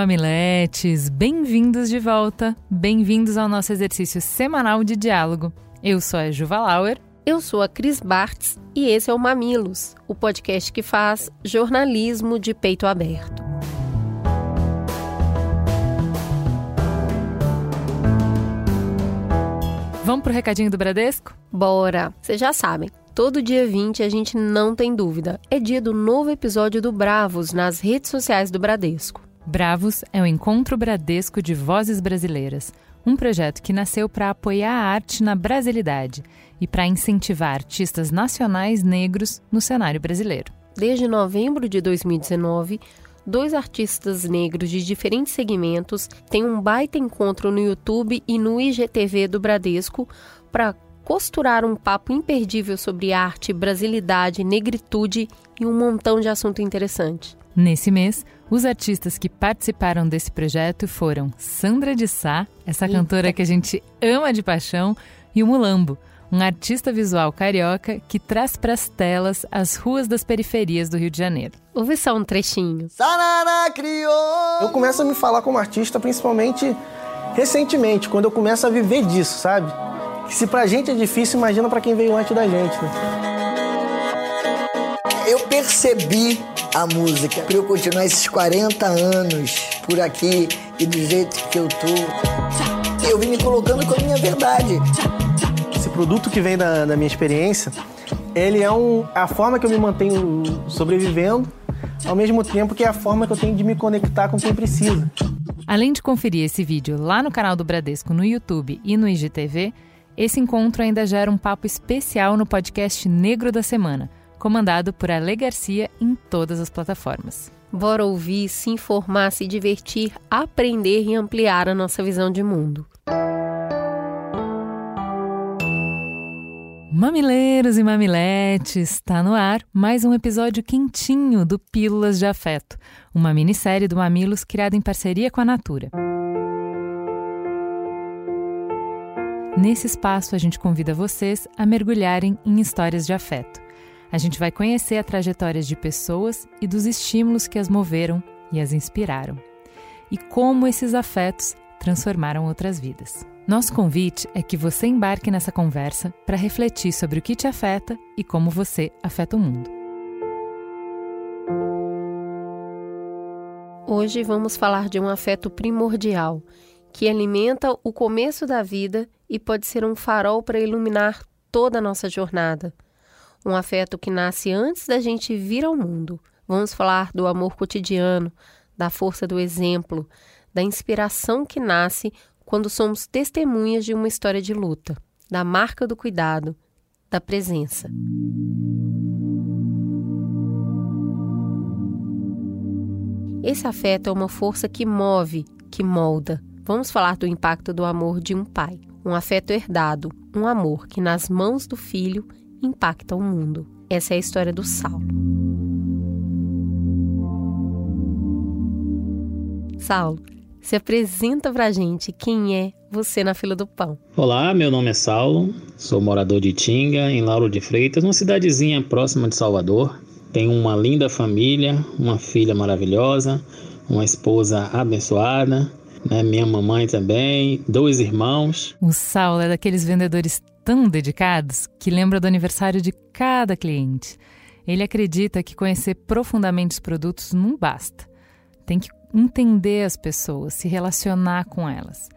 mamiletes, bem-vindos de volta, bem-vindos ao nosso exercício semanal de diálogo. Eu sou a Juva Lauer. Eu sou a Cris Bartz e esse é o Mamilos, o podcast que faz jornalismo de peito aberto. Vamos pro recadinho do Bradesco? Bora! Vocês já sabem, Todo dia 20 a gente não tem dúvida. É dia do novo episódio do Bravos nas redes sociais do Bradesco. Bravos é o Encontro Bradesco de Vozes Brasileiras, um projeto que nasceu para apoiar a arte na brasilidade e para incentivar artistas nacionais negros no cenário brasileiro. Desde novembro de 2019, dois artistas negros de diferentes segmentos têm um baita encontro no YouTube e no IGTV do Bradesco para costurar um papo imperdível sobre arte, brasilidade, negritude e um montão de assunto interessante. Nesse mês, os artistas que participaram desse projeto foram Sandra de Sá, essa Eita. cantora que a gente ama de paixão, e o Mulambo, um artista visual carioca que traz para as telas as ruas das periferias do Rio de Janeiro. Ouve só um trechinho. Eu começo a me falar como artista principalmente recentemente, quando eu começo a viver disso, sabe? Que se pra gente é difícil, imagina para quem veio antes da gente, né? Percebi a música para eu continuar esses 40 anos por aqui e do jeito que eu tô. Eu vim me colocando com a minha verdade. Esse produto que vem da, da minha experiência, ele é um, a forma que eu me mantenho sobrevivendo, ao mesmo tempo que é a forma que eu tenho de me conectar com quem precisa. Além de conferir esse vídeo lá no canal do Bradesco no YouTube e no IGTV, esse encontro ainda gera um papo especial no podcast Negro da Semana, comandado por Ale Garcia em todas as plataformas. Bora ouvir, se informar, se divertir, aprender e ampliar a nossa visão de mundo. Mamileiros e mamiletes, está no ar mais um episódio quentinho do Pílulas de Afeto, uma minissérie do Mamilos criada em parceria com a Natura. Nesse espaço, a gente convida vocês a mergulharem em histórias de afeto. A gente vai conhecer a trajetória de pessoas e dos estímulos que as moveram e as inspiraram. E como esses afetos transformaram outras vidas. Nosso convite é que você embarque nessa conversa para refletir sobre o que te afeta e como você afeta o mundo. Hoje vamos falar de um afeto primordial que alimenta o começo da vida e pode ser um farol para iluminar toda a nossa jornada. Um afeto que nasce antes da gente vir ao mundo. Vamos falar do amor cotidiano, da força do exemplo, da inspiração que nasce quando somos testemunhas de uma história de luta, da marca do cuidado, da presença. Esse afeto é uma força que move, que molda. Vamos falar do impacto do amor de um pai um afeto herdado, um amor que nas mãos do filho impacta o mundo. Essa é a história do Saulo. Saulo, se apresenta pra gente quem é você na fila do pão. Olá, meu nome é Saulo, sou morador de Tinga, em Lauro de Freitas, uma cidadezinha próxima de Salvador. Tenho uma linda família, uma filha maravilhosa, uma esposa abençoada, né? Minha mamãe também, dois irmãos. O Saulo é daqueles vendedores tão dedicados que lembra do aniversário de cada cliente. Ele acredita que conhecer profundamente os produtos não basta. Tem que entender as pessoas, se relacionar com elas.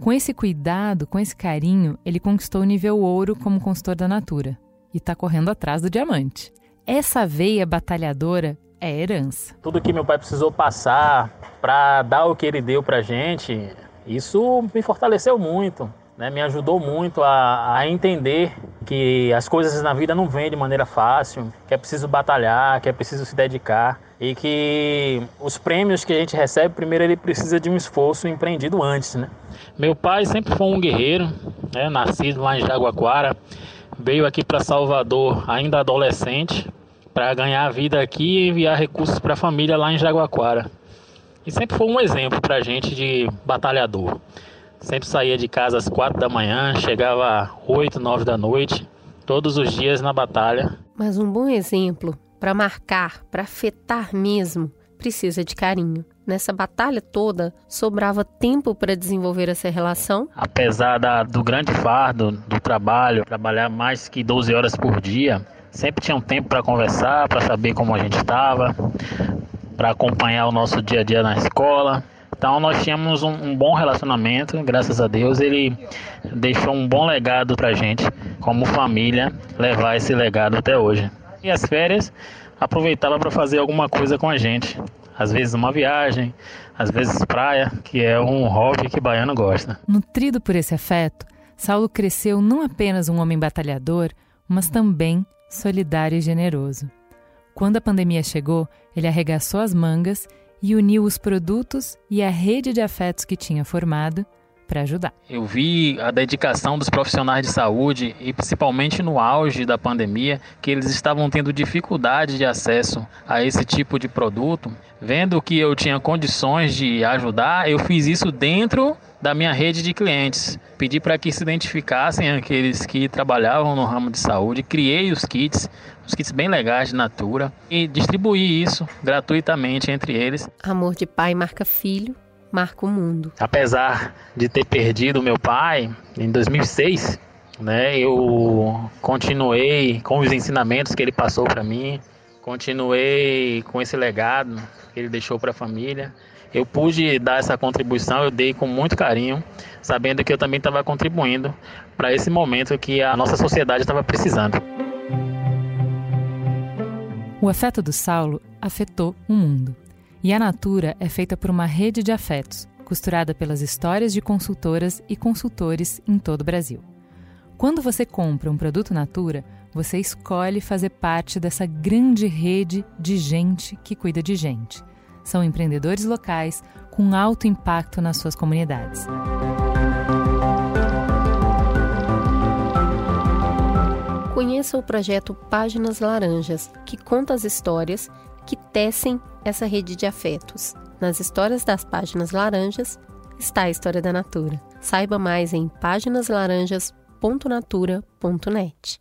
Com esse cuidado, com esse carinho, ele conquistou o nível ouro como consultor da Natura e está correndo atrás do diamante. Essa veia batalhadora é herança. Tudo que meu pai precisou passar para dar o que ele deu para gente, isso me fortaleceu muito. Né, me ajudou muito a, a, entender que as coisas na vida não vêm de maneira fácil, que é preciso batalhar, que é preciso se dedicar. e que os prêmios que a gente recebe, primeiro ele precisa de um esforço empreendido antes, né? Meu pai sempre foi um guerreiro, né? nascido lá em Jaguaquara, veio aqui para Salvador ainda adolescente para ganhar a vida aqui e enviar recursos para a família lá em Jaguaquara. E sempre foi um exemplo para a gente de batalhador. Sempre saía de casa às quatro da manhã, chegava às oito, nove da noite, todos os dias na batalha. Mas um bom exemplo para marcar, para afetar mesmo, precisa de carinho. Nessa batalha toda, sobrava tempo para desenvolver essa relação? Apesar da, do grande fardo do trabalho, trabalhar mais que 12 horas por dia, sempre tinha um tempo para conversar, para saber como a gente estava, para acompanhar o nosso dia a dia na escola. Então nós tínhamos um, um, bom relacionamento, graças a Deus ele deixou um bom legado para a gente, como família, levar esse legado até hoje. E as férias aproveitava para fazer alguma coisa com a gente. Às vezes uma viagem, às vezes praia, que é um hobby que baiano gosta. Nutrido por esse afeto, Saulo cresceu não apenas um homem batalhador, mas também solidário e generoso. Quando a pandemia chegou, ele arregaçou as mangas e uniu os produtos e a rede de afetos que tinha formado para ajudar. Eu vi a dedicação dos profissionais de saúde e principalmente no auge da pandemia, que eles estavam tendo dificuldade de acesso a esse tipo de produto. Vendo que eu tinha condições de ajudar, eu fiz isso dentro da minha rede de clientes. Pedi para que se identificassem aqueles que trabalhavam no ramo de saúde, criei os kits, os kits bem legais de Natura e distribuí isso gratuitamente entre eles. Amor de pai marca filho marca o mundo. Apesar de ter perdido meu pai em 2006, né, eu continuei com os ensinamentos que ele passou para mim, continuei com esse legado que ele deixou para a família. Eu pude dar essa contribuição, eu dei com muito carinho, sabendo que eu também estava contribuindo para esse momento que a nossa sociedade estava precisando. O afeto do Saulo afetou o mundo. E a Natura é feita por uma rede de afetos, costurada pelas histórias de consultoras e consultores em todo o Brasil. Quando você compra um produto Natura, você escolhe fazer parte dessa grande rede de gente que cuida de gente. São empreendedores locais com alto impacto nas suas comunidades. Conheça o projeto Páginas Laranjas, que conta as histórias que tecem essa rede de afetos. Nas histórias das páginas laranjas está a história da Natura. Saiba mais em páginaslaranjas.natura.net.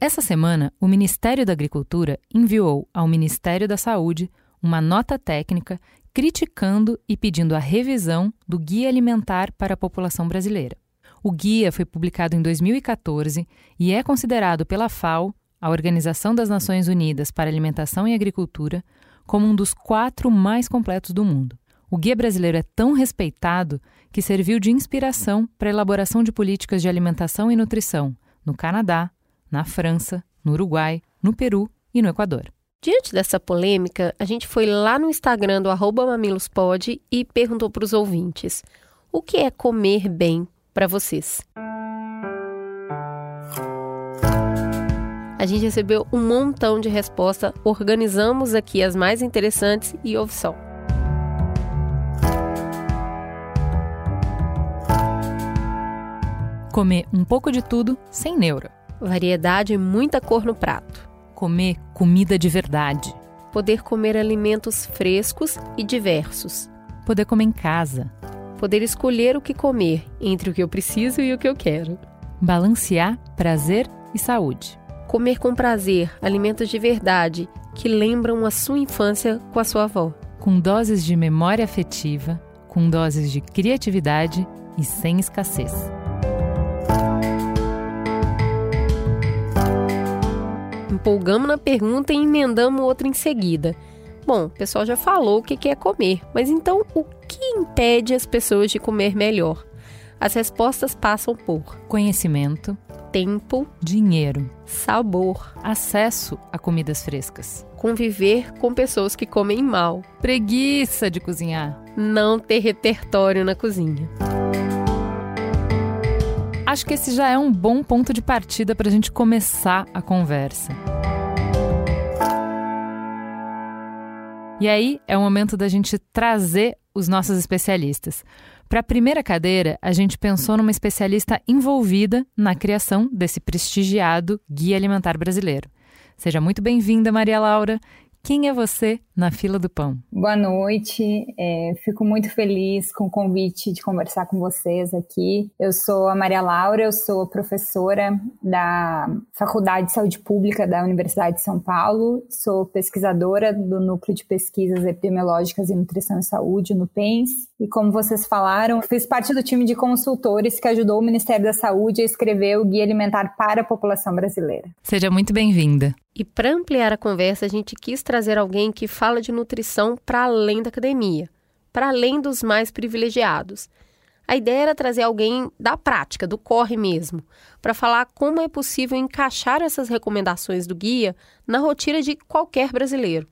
Essa semana, o Ministério da Agricultura enviou ao Ministério da Saúde uma nota técnica criticando e pedindo a revisão do Guia Alimentar para a População Brasileira. O guia foi publicado em 2014 e é considerado pela FAO, a Organização das Nações Unidas para Alimentação e Agricultura, como um dos quatro mais completos do mundo. O guia brasileiro é tão respeitado que serviu de inspiração para a elaboração de políticas de alimentação e nutrição no Canadá, na França, no Uruguai, no Peru e no Equador. Diante dessa polêmica, a gente foi lá no Instagram do mamilospod e perguntou para os ouvintes: o que é comer bem para vocês. A gente recebeu um montão de resposta, organizamos aqui as mais interessantes e ouve só. Comer um pouco de tudo sem neura. Variedade e muita cor no prato. Comer comida de verdade. Poder comer alimentos frescos e diversos. Poder comer em casa poder escolher o que comer entre o que eu preciso e o que eu quero. Balancear prazer e saúde. Comer com prazer alimentos de verdade que lembram a sua infância com a sua avó. Com doses de memória afetiva, com doses de criatividade e sem escassez. Empolgamos na pergunta e emendamos outra em seguida. Bom, o pessoal já falou o que é comer, mas então o que impede as pessoas de comer melhor? As respostas passam por conhecimento, tempo, dinheiro, sabor, acesso a comidas frescas, conviver com pessoas que comem mal, preguiça de cozinhar, não ter repertório na cozinha. acho que esse já é um bom ponto de partida para a gente começar a conversa. E aí é o momento da gente trazer os nossos especialistas. Para a primeira cadeira, a gente pensou numa especialista envolvida na criação desse prestigiado Guia Alimentar Brasileiro. Seja muito bem-vinda, Maria Laura. Quem é você na fila do pão? Boa noite, é, fico muito feliz com o convite de conversar com vocês aqui. Eu sou a Maria Laura, eu sou professora da Faculdade de Saúde Pública da Universidade de São Paulo, sou pesquisadora do Núcleo de Pesquisas Epidemiológicas em Nutrição e Saúde, no PENS, e como vocês falaram, fiz parte do time de consultores que ajudou o Ministério da Saúde a escrever o Guia Alimentar para a População Brasileira. Seja muito bem-vinda. E para ampliar a conversa, a gente quis trazer alguém que fala de nutrição para além da academia, para além dos mais privilegiados. A ideia era trazer alguém da prática, do corre mesmo, para falar como é possível encaixar essas recomendações do guia na rotina de qualquer brasileiro.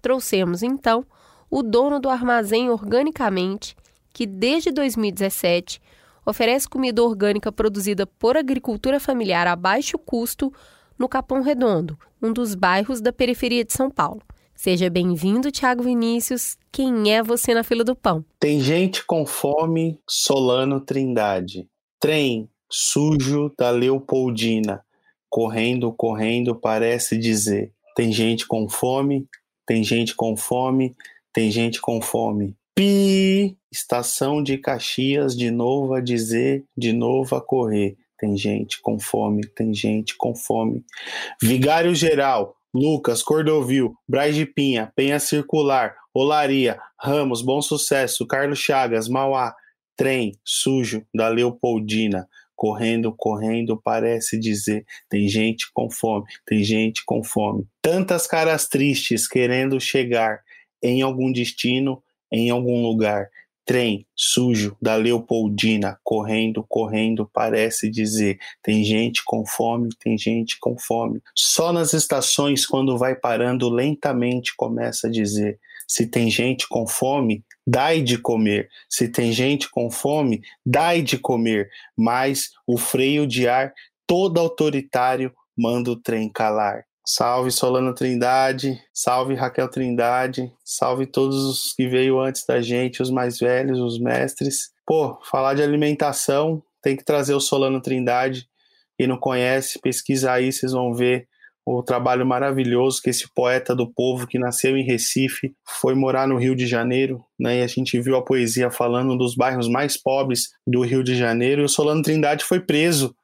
Trouxemos, então, o dono do armazém Organicamente, que desde 2017 oferece comida orgânica produzida por agricultura familiar a baixo custo no Capão Redondo, um dos bairros da periferia de São Paulo. Seja bem-vindo, Tiago Vinícius. Quem é você na fila do pão? Tem gente com fome, Solano Trindade. Trem sujo da Leopoldina. Correndo, correndo, parece dizer. Tem gente com fome, tem gente com fome, tem gente com fome. Pi! Estação de Caxias, de novo a dizer, de novo a correr tem gente com fome, tem gente com fome. Vigário Geral, Lucas, Cordovil, Braz de Pinha, Penha Circular, Olaria, Ramos, Bom Sucesso, Carlos Chagas, Mauá, Trem, Sujo, da Leopoldina, correndo, correndo, parece dizer, tem gente com fome, tem gente com fome. Tantas caras tristes querendo chegar em algum destino, em algum lugar. Trem sujo da Leopoldina, correndo, correndo, parece dizer: tem gente com fome, tem gente com fome. Só nas estações, quando vai parando lentamente, começa a dizer: se tem gente com fome, dai de comer. Se tem gente com fome, dai de comer. Mas o freio de ar, todo autoritário, manda o trem calar. Salve Solano Trindade, salve Raquel Trindade, salve todos os que veio antes da gente, os mais velhos, os mestres. Pô, falar de alimentação tem que trazer o Solano Trindade. Quem não conhece, pesquisa aí, vocês vão ver o trabalho maravilhoso que esse poeta do povo que nasceu em Recife foi morar no Rio de Janeiro, né? E a gente viu a poesia falando dos bairros mais pobres do Rio de Janeiro. E o Solano Trindade foi preso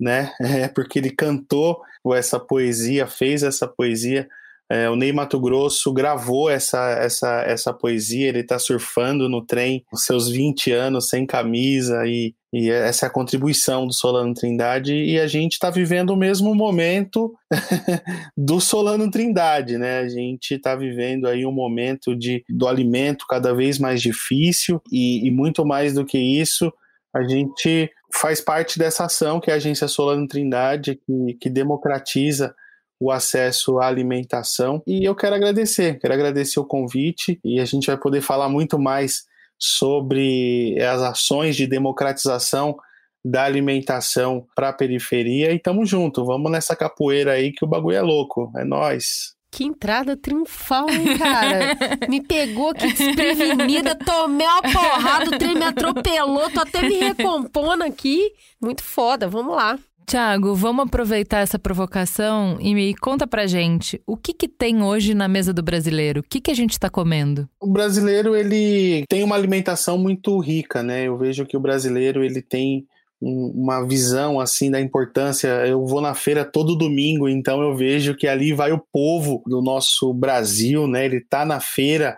né? É porque ele cantou essa poesia, fez essa poesia. É, o Ney Mato Grosso gravou essa, essa, essa poesia, ele está surfando no trem, os seus 20 anos sem camisa, e, e essa é a contribuição do Solano Trindade, e a gente está vivendo o mesmo momento do Solano Trindade, né? A gente está vivendo aí um momento de, do alimento cada vez mais difícil, e, e muito mais do que isso, a gente faz parte dessa ação que é a Agência Solano Trindade, que, que democratiza o acesso à alimentação. E eu quero agradecer, quero agradecer o convite e a gente vai poder falar muito mais sobre as ações de democratização da alimentação para a periferia e tamo junto, vamos nessa capoeira aí que o bagulho é louco, é nós. Que entrada triunfal, hein, cara? me pegou aqui desprevenida, tomei uma porrada, o trem me atropelou, tô até me recompondo aqui. Muito foda, vamos lá. Tiago, vamos aproveitar essa provocação e me conta pra gente o que, que tem hoje na mesa do brasileiro? O que, que a gente está comendo? O brasileiro ele tem uma alimentação muito rica, né? Eu vejo que o brasileiro ele tem uma visão assim da importância. Eu vou na feira todo domingo, então eu vejo que ali vai o povo do nosso Brasil, né? Ele tá na feira,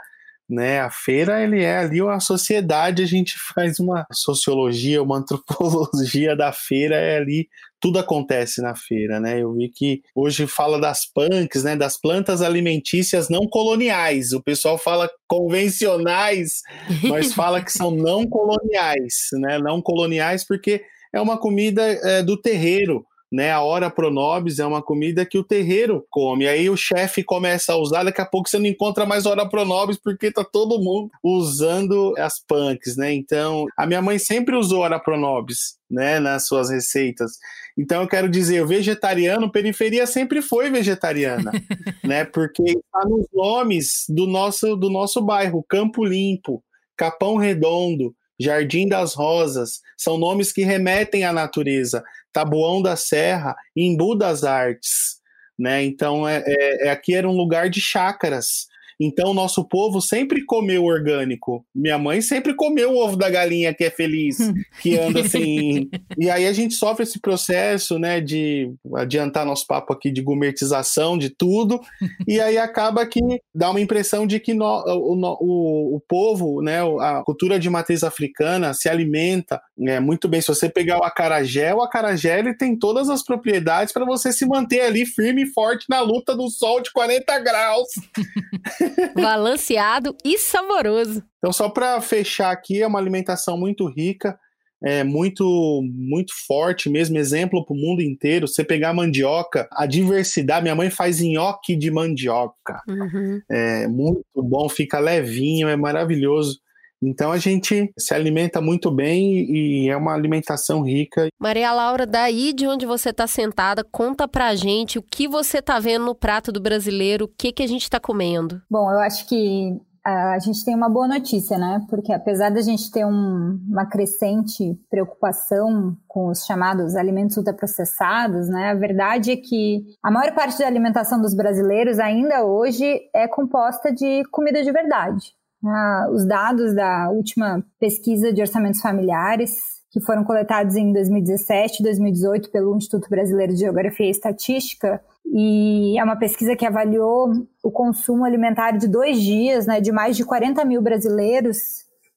né? A feira ele é ali uma sociedade, a gente faz uma sociologia, uma antropologia da feira, é ali tudo acontece na feira, né? Eu vi que hoje fala das punks, né? Das plantas alimentícias não coloniais. O pessoal fala convencionais, mas fala que são não coloniais, né? Não coloniais porque é uma comida é, do terreiro, né? A hora pronobis é uma comida que o terreiro come. Aí o chefe começa a usar, daqui a pouco você não encontra mais hora pronobis porque tá todo mundo usando as punks, né? Então, a minha mãe sempre usou hora pronobis, né, nas suas receitas. Então eu quero dizer, o vegetariano, periferia sempre foi vegetariana, né? Porque está nos nomes do nosso do nosso bairro, Campo Limpo, Capão Redondo, Jardim das Rosas, são nomes que remetem à natureza. Tabuão da Serra, Imbu das Artes, né? Então é, é, é aqui era um lugar de chácaras, então, nosso povo sempre comeu orgânico. Minha mãe sempre comeu o ovo da galinha que é feliz, que anda assim. e aí a gente sofre esse processo, né, de adiantar nosso papo aqui de gourmetização de tudo. e aí acaba que dá uma impressão de que no, o, o, o povo, né, a cultura de matriz africana se alimenta né, muito bem. Se você pegar o acarajé, o acarajé ele tem todas as propriedades para você se manter ali firme e forte na luta do sol de 40 graus. Balanceado e saboroso. Então, só para fechar aqui, é uma alimentação muito rica, é muito muito forte mesmo, exemplo para o mundo inteiro. Você pegar mandioca, a diversidade. Minha mãe faz nhoque de mandioca. Uhum. É muito bom, fica levinho, é maravilhoso. Então a gente se alimenta muito bem e é uma alimentação rica. Maria Laura, daí de onde você está sentada, conta pra gente o que você está vendo no prato do brasileiro, o que, que a gente está comendo. Bom, eu acho que a gente tem uma boa notícia, né? Porque apesar da gente ter um, uma crescente preocupação com os chamados alimentos ultraprocessados, né? A verdade é que a maior parte da alimentação dos brasileiros ainda hoje é composta de comida de verdade. Ah, os dados da última pesquisa de orçamentos familiares, que foram coletados em 2017 e 2018 pelo Instituto Brasileiro de Geografia e Estatística, e é uma pesquisa que avaliou o consumo alimentar de dois dias, né, de mais de 40 mil brasileiros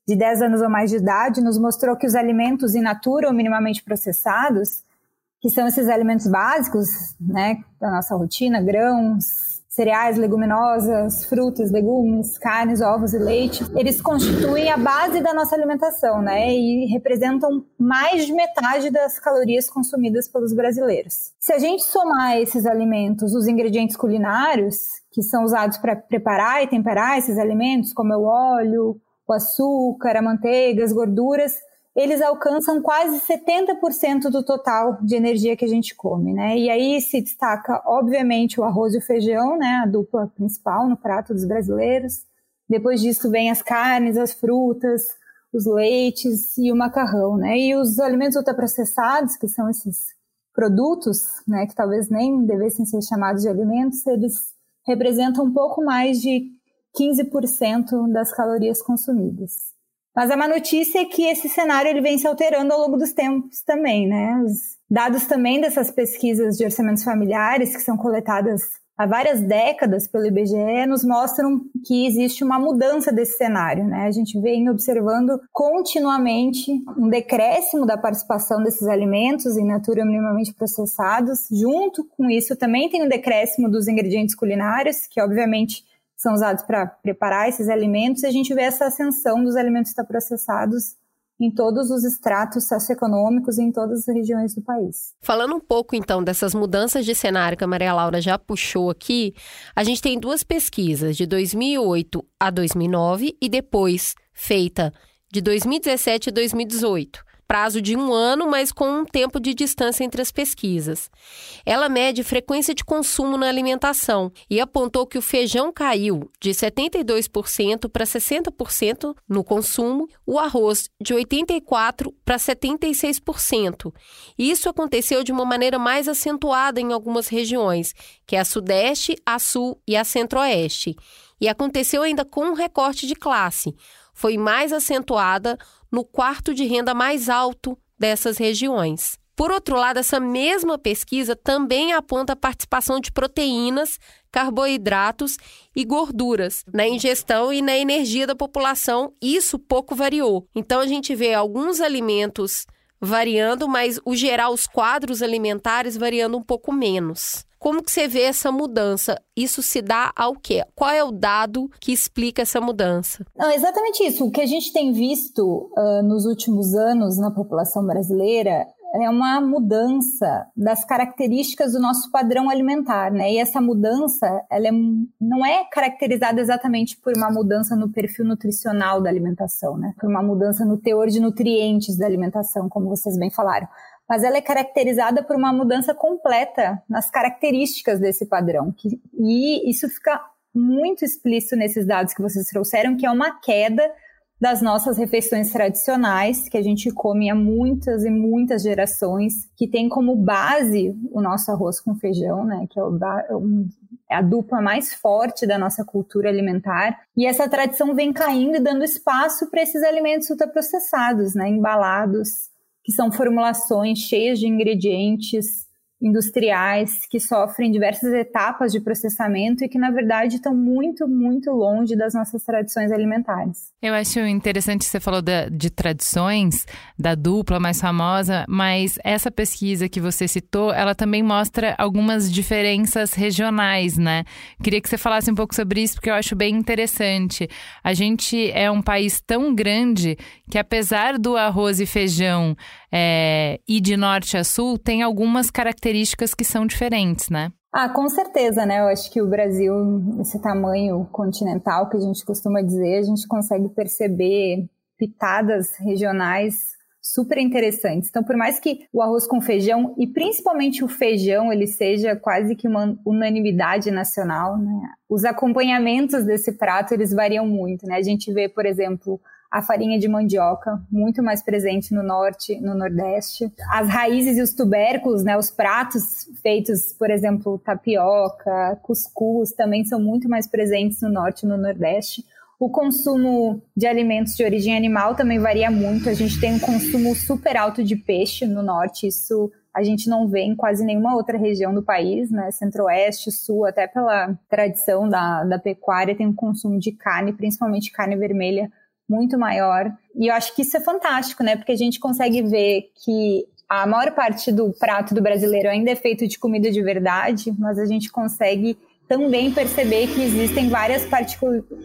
de 10 anos ou mais de idade, nos mostrou que os alimentos in natura ou minimamente processados, que são esses alimentos básicos né, da nossa rotina, grãos, cereais, leguminosas, frutas, legumes, carnes, ovos e leite, eles constituem a base da nossa alimentação, né? E representam mais de metade das calorias consumidas pelos brasileiros. Se a gente somar esses alimentos, os ingredientes culinários que são usados para preparar e temperar esses alimentos, como o óleo, o açúcar, a manteiga, as gorduras, eles alcançam quase 70% do total de energia que a gente come, né? E aí se destaca, obviamente, o arroz e o feijão, né? A dupla principal no prato dos brasileiros. Depois disso vem as carnes, as frutas, os leites e o macarrão, né? E os alimentos ultraprocessados, que são esses produtos, né? Que talvez nem devessem ser chamados de alimentos, eles representam um pouco mais de 15% das calorias consumidas. Mas a má notícia é que esse cenário ele vem se alterando ao longo dos tempos também, né? Os dados também dessas pesquisas de orçamentos familiares que são coletadas há várias décadas pelo IBGE nos mostram que existe uma mudança desse cenário, né? A gente vem observando continuamente um decréscimo da participação desses alimentos em natura minimamente processados. Junto com isso também tem um decréscimo dos ingredientes culinários, que obviamente são usados para preparar esses alimentos, e a gente vê essa ascensão dos alimentos processados em todos os estratos socioeconômicos em todas as regiões do país. Falando um pouco então dessas mudanças de cenário que a Maria Laura já puxou aqui, a gente tem duas pesquisas de 2008 a 2009 e depois feita de 2017 a 2018 prazo de um ano, mas com um tempo de distância entre as pesquisas. Ela mede frequência de consumo na alimentação e apontou que o feijão caiu de 72% para 60% no consumo, o arroz de 84% para 76%. Isso aconteceu de uma maneira mais acentuada em algumas regiões, que é a Sudeste, a Sul e a Centro-Oeste. E aconteceu ainda com um recorte de classe. Foi mais acentuada no quarto de renda mais alto dessas regiões. Por outro lado, essa mesma pesquisa também aponta a participação de proteínas, carboidratos e gorduras na ingestão e na energia da população. Isso pouco variou. Então a gente vê alguns alimentos variando, mas o geral, os quadros alimentares variando um pouco menos. Como que você vê essa mudança? Isso se dá ao quê? Qual é o dado que explica essa mudança? Não, exatamente isso. O que a gente tem visto uh, nos últimos anos na população brasileira é uma mudança das características do nosso padrão alimentar, né? E essa mudança, ela é, não é caracterizada exatamente por uma mudança no perfil nutricional da alimentação, né? Por uma mudança no teor de nutrientes da alimentação, como vocês bem falaram. Mas ela é caracterizada por uma mudança completa nas características desse padrão. Que, e isso fica muito explícito nesses dados que vocês trouxeram, que é uma queda das nossas refeições tradicionais, que a gente come há muitas e muitas gerações, que tem como base o nosso arroz com feijão, né, que é, o, é a dupla mais forte da nossa cultura alimentar. E essa tradição vem caindo e dando espaço para esses alimentos ultraprocessados, né, embalados, que são formulações cheias de ingredientes industriais que sofrem diversas etapas de processamento e que, na verdade, estão muito, muito longe das nossas tradições alimentares. Eu acho interessante que você falou de, de tradições, da dupla mais famosa, mas essa pesquisa que você citou, ela também mostra algumas diferenças regionais, né? Queria que você falasse um pouco sobre isso, porque eu acho bem interessante. A gente é um país tão grande que, apesar do arroz e feijão é, e de norte a sul, tem algumas características que são diferentes, né? Ah, com certeza, né? Eu acho que o Brasil, esse tamanho continental que a gente costuma dizer, a gente consegue perceber pitadas regionais super interessantes. Então, por mais que o arroz com feijão e principalmente o feijão ele seja quase que uma unanimidade nacional, né? Os acompanhamentos desse prato eles variam muito, né? A gente vê, por exemplo, a farinha de mandioca, muito mais presente no norte, no nordeste. As raízes e os tubérculos, né, os pratos feitos, por exemplo, tapioca, cuscuz, também são muito mais presentes no norte e no nordeste. O consumo de alimentos de origem animal também varia muito. A gente tem um consumo super alto de peixe no norte, isso a gente não vê em quase nenhuma outra região do país, né? Centro-Oeste, Sul, até pela tradição da, da pecuária, tem um consumo de carne, principalmente carne vermelha, muito maior. E eu acho que isso é fantástico, né? Porque a gente consegue ver que a maior parte do prato do brasileiro ainda é feito de comida de verdade, mas a gente consegue também perceber que existem várias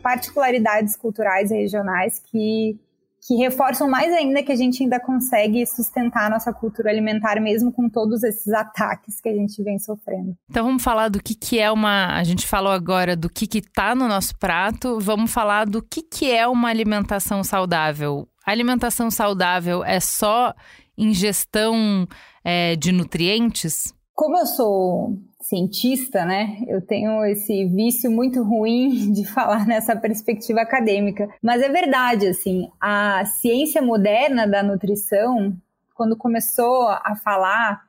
particularidades culturais e regionais que que reforçam mais ainda que a gente ainda consegue sustentar a nossa cultura alimentar mesmo com todos esses ataques que a gente vem sofrendo. Então vamos falar do que, que é uma. A gente falou agora do que está no nosso prato, vamos falar do que, que é uma alimentação saudável. A alimentação saudável é só ingestão é, de nutrientes? Como eu sou cientista, né? Eu tenho esse vício muito ruim de falar nessa perspectiva acadêmica, mas é verdade, assim, a ciência moderna da nutrição, quando começou a falar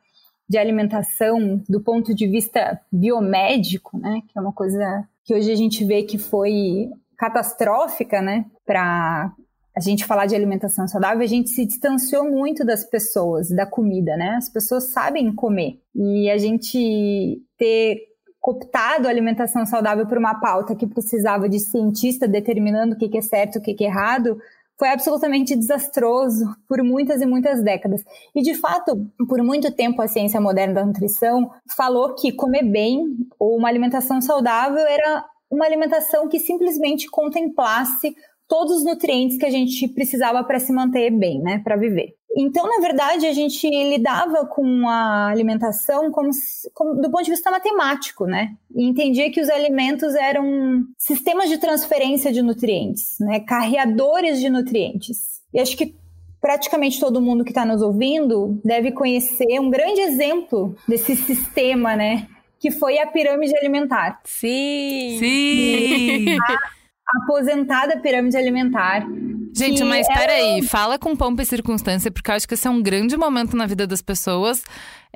de alimentação do ponto de vista biomédico, né, que é uma coisa que hoje a gente vê que foi catastrófica, né, para a gente falar de alimentação saudável, a gente se distanciou muito das pessoas, da comida, né? As pessoas sabem comer. E a gente ter cooptado a alimentação saudável por uma pauta que precisava de cientista determinando o que é certo, o que é errado, foi absolutamente desastroso por muitas e muitas décadas. E, de fato, por muito tempo, a ciência moderna da nutrição falou que comer bem ou uma alimentação saudável era uma alimentação que simplesmente contemplasse todos os nutrientes que a gente precisava para se manter bem, né, para viver. Então, na verdade, a gente lidava com a alimentação como, como, do ponto de vista matemático, né? E entendia que os alimentos eram sistemas de transferência de nutrientes, né? Carreadores de nutrientes. E acho que praticamente todo mundo que está nos ouvindo deve conhecer um grande exemplo desse sistema, né? Que foi a pirâmide alimentar. Sim! Sim! aposentada pirâmide alimentar. Gente, mas ela... peraí, fala com pompa e circunstância, porque eu acho que esse é um grande momento na vida das pessoas.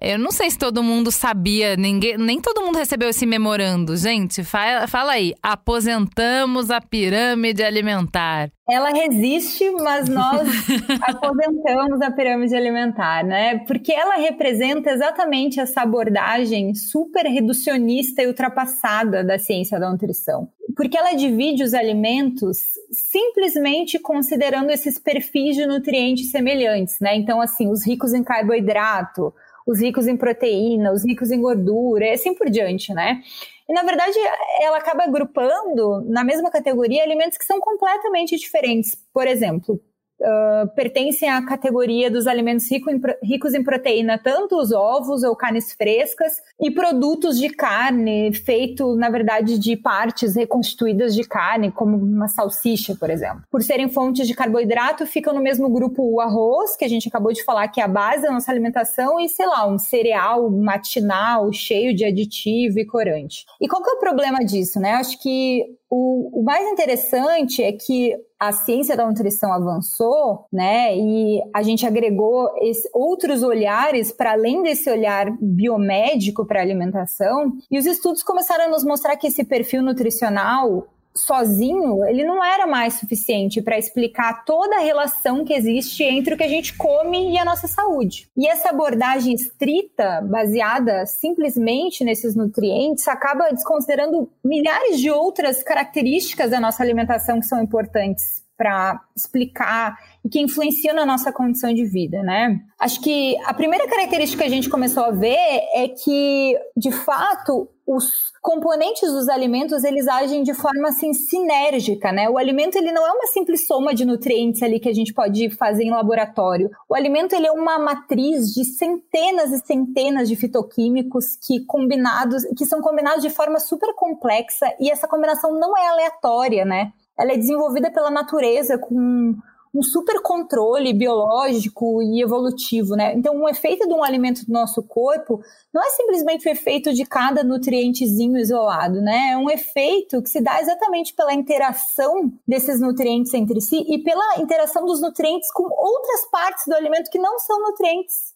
Eu não sei se todo mundo sabia, ninguém, nem todo mundo recebeu esse memorando. Gente, fala, fala aí, aposentamos a pirâmide alimentar. Ela resiste, mas nós aposentamos a pirâmide alimentar, né? Porque ela representa exatamente essa abordagem super reducionista e ultrapassada da ciência da nutrição. Porque ela divide os alimentos simplesmente considerando esses perfis de nutrientes semelhantes, né? Então, assim, os ricos em carboidrato, os ricos em proteína, os ricos em gordura, e assim por diante, né? E na verdade ela acaba agrupando na mesma categoria alimentos que são completamente diferentes. Por exemplo, uh, pertencem à categoria dos alimentos rico em, ricos em proteína, tanto os ovos ou carnes frescas e produtos de carne feito, na verdade, de partes reconstituídas de carne, como uma salsicha, por exemplo. Por serem fontes de carboidrato, ficam no mesmo grupo o arroz, que a gente acabou de falar que é a base da nossa alimentação, e sei lá, um cereal matinal cheio de aditivo e corante. E qual que é o problema disso, né? Acho que o, o, mais interessante é que a ciência da nutrição avançou, né? E a gente agregou esse, outros olhares para além desse olhar biomédico para a alimentação. E os estudos começaram a nos mostrar que esse perfil nutricional sozinho, ele não era mais suficiente para explicar toda a relação que existe entre o que a gente come e a nossa saúde. E essa abordagem estrita, baseada simplesmente nesses nutrientes, acaba desconsiderando milhares de outras características da nossa alimentação que são importantes para explicar e que influenciam na nossa condição de vida, né? Acho que a primeira característica que a gente começou a ver é que, de fato, os componentes dos alimentos eles agem de forma assim sinérgica, né? O alimento ele não é uma simples soma de nutrientes ali que a gente pode fazer em laboratório. O alimento ele é uma matriz de centenas e centenas de fitoquímicos que combinados, que são combinados de forma super complexa e essa combinação não é aleatória, né? Ela é desenvolvida pela natureza com um super controle biológico e evolutivo, né? Então, um efeito de um alimento do nosso corpo não é simplesmente o efeito de cada nutrientezinho isolado, né? É um efeito que se dá exatamente pela interação desses nutrientes entre si e pela interação dos nutrientes com outras partes do alimento que não são nutrientes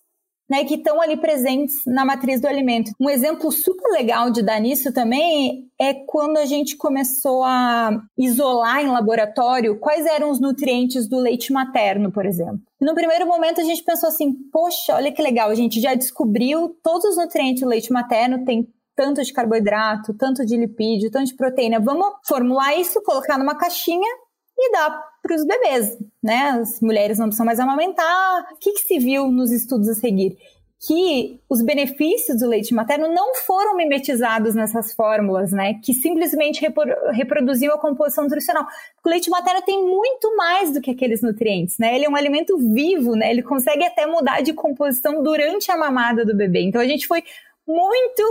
né, que estão ali presentes na matriz do alimento. Um exemplo super legal de dar nisso também é quando a gente começou a isolar em laboratório quais eram os nutrientes do leite materno, por exemplo. no primeiro momento a gente pensou assim, poxa, olha que legal, a gente já descobriu todos os nutrientes do leite materno, tem tanto de carboidrato, tanto de lipídio, tanto de proteína. Vamos formular isso, colocar numa caixinha e dar para os bebês, né? As mulheres não precisam mais amamentar. O que, que se viu nos estudos a seguir? que os benefícios do leite materno não foram mimetizados nessas fórmulas, né? Que simplesmente reproduziam a composição nutricional. o leite materno tem muito mais do que aqueles nutrientes, né? Ele é um alimento vivo, né? Ele consegue até mudar de composição durante a mamada do bebê. Então a gente foi muito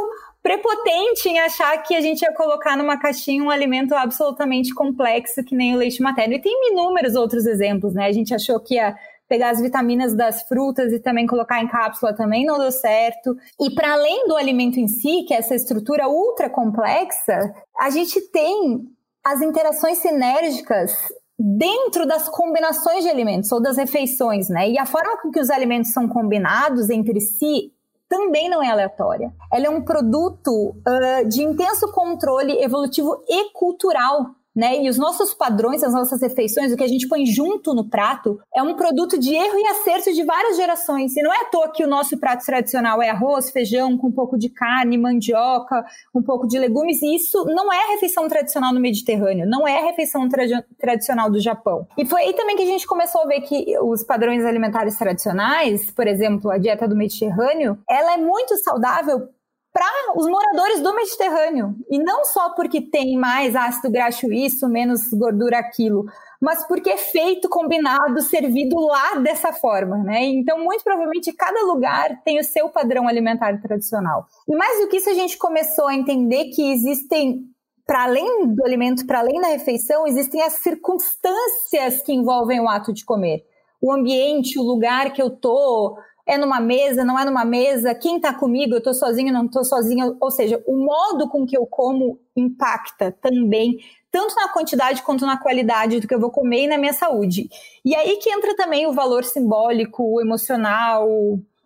prepotente em achar que a gente ia colocar numa caixinha um alimento absolutamente complexo que nem o leite materno. E tem inúmeros outros exemplos, né? A gente achou que ia pegar as vitaminas das frutas e também colocar em cápsula também não deu certo. E para além do alimento em si, que é essa estrutura ultra complexa, a gente tem as interações sinérgicas dentro das combinações de alimentos ou das refeições, né? E a forma com que os alimentos são combinados entre si também não é aleatória. Ela é um produto uh, de intenso controle evolutivo e cultural né? E os nossos padrões, as nossas refeições, o que a gente põe junto no prato, é um produto de erro e acerto de várias gerações. E não é à toa que o nosso prato tradicional é arroz, feijão, com um pouco de carne, mandioca, um pouco de legumes. E isso não é refeição tradicional no Mediterrâneo, não é refeição tra tradicional do Japão. E foi aí também que a gente começou a ver que os padrões alimentares tradicionais, por exemplo, a dieta do Mediterrâneo, ela é muito saudável para os moradores do Mediterrâneo. E não só porque tem mais ácido graxo isso, menos gordura aquilo, mas porque é feito, combinado, servido lá dessa forma, né? Então, muito provavelmente, cada lugar tem o seu padrão alimentar tradicional. E mais do que isso, a gente começou a entender que existem para além do alimento, para além da refeição, existem as circunstâncias que envolvem o ato de comer. O ambiente, o lugar que eu tô, é numa mesa, não é numa mesa, quem está comigo, eu estou sozinho, não estou sozinha, ou seja, o modo com que eu como impacta também, tanto na quantidade quanto na qualidade do que eu vou comer e na minha saúde. E aí que entra também o valor simbólico, emocional,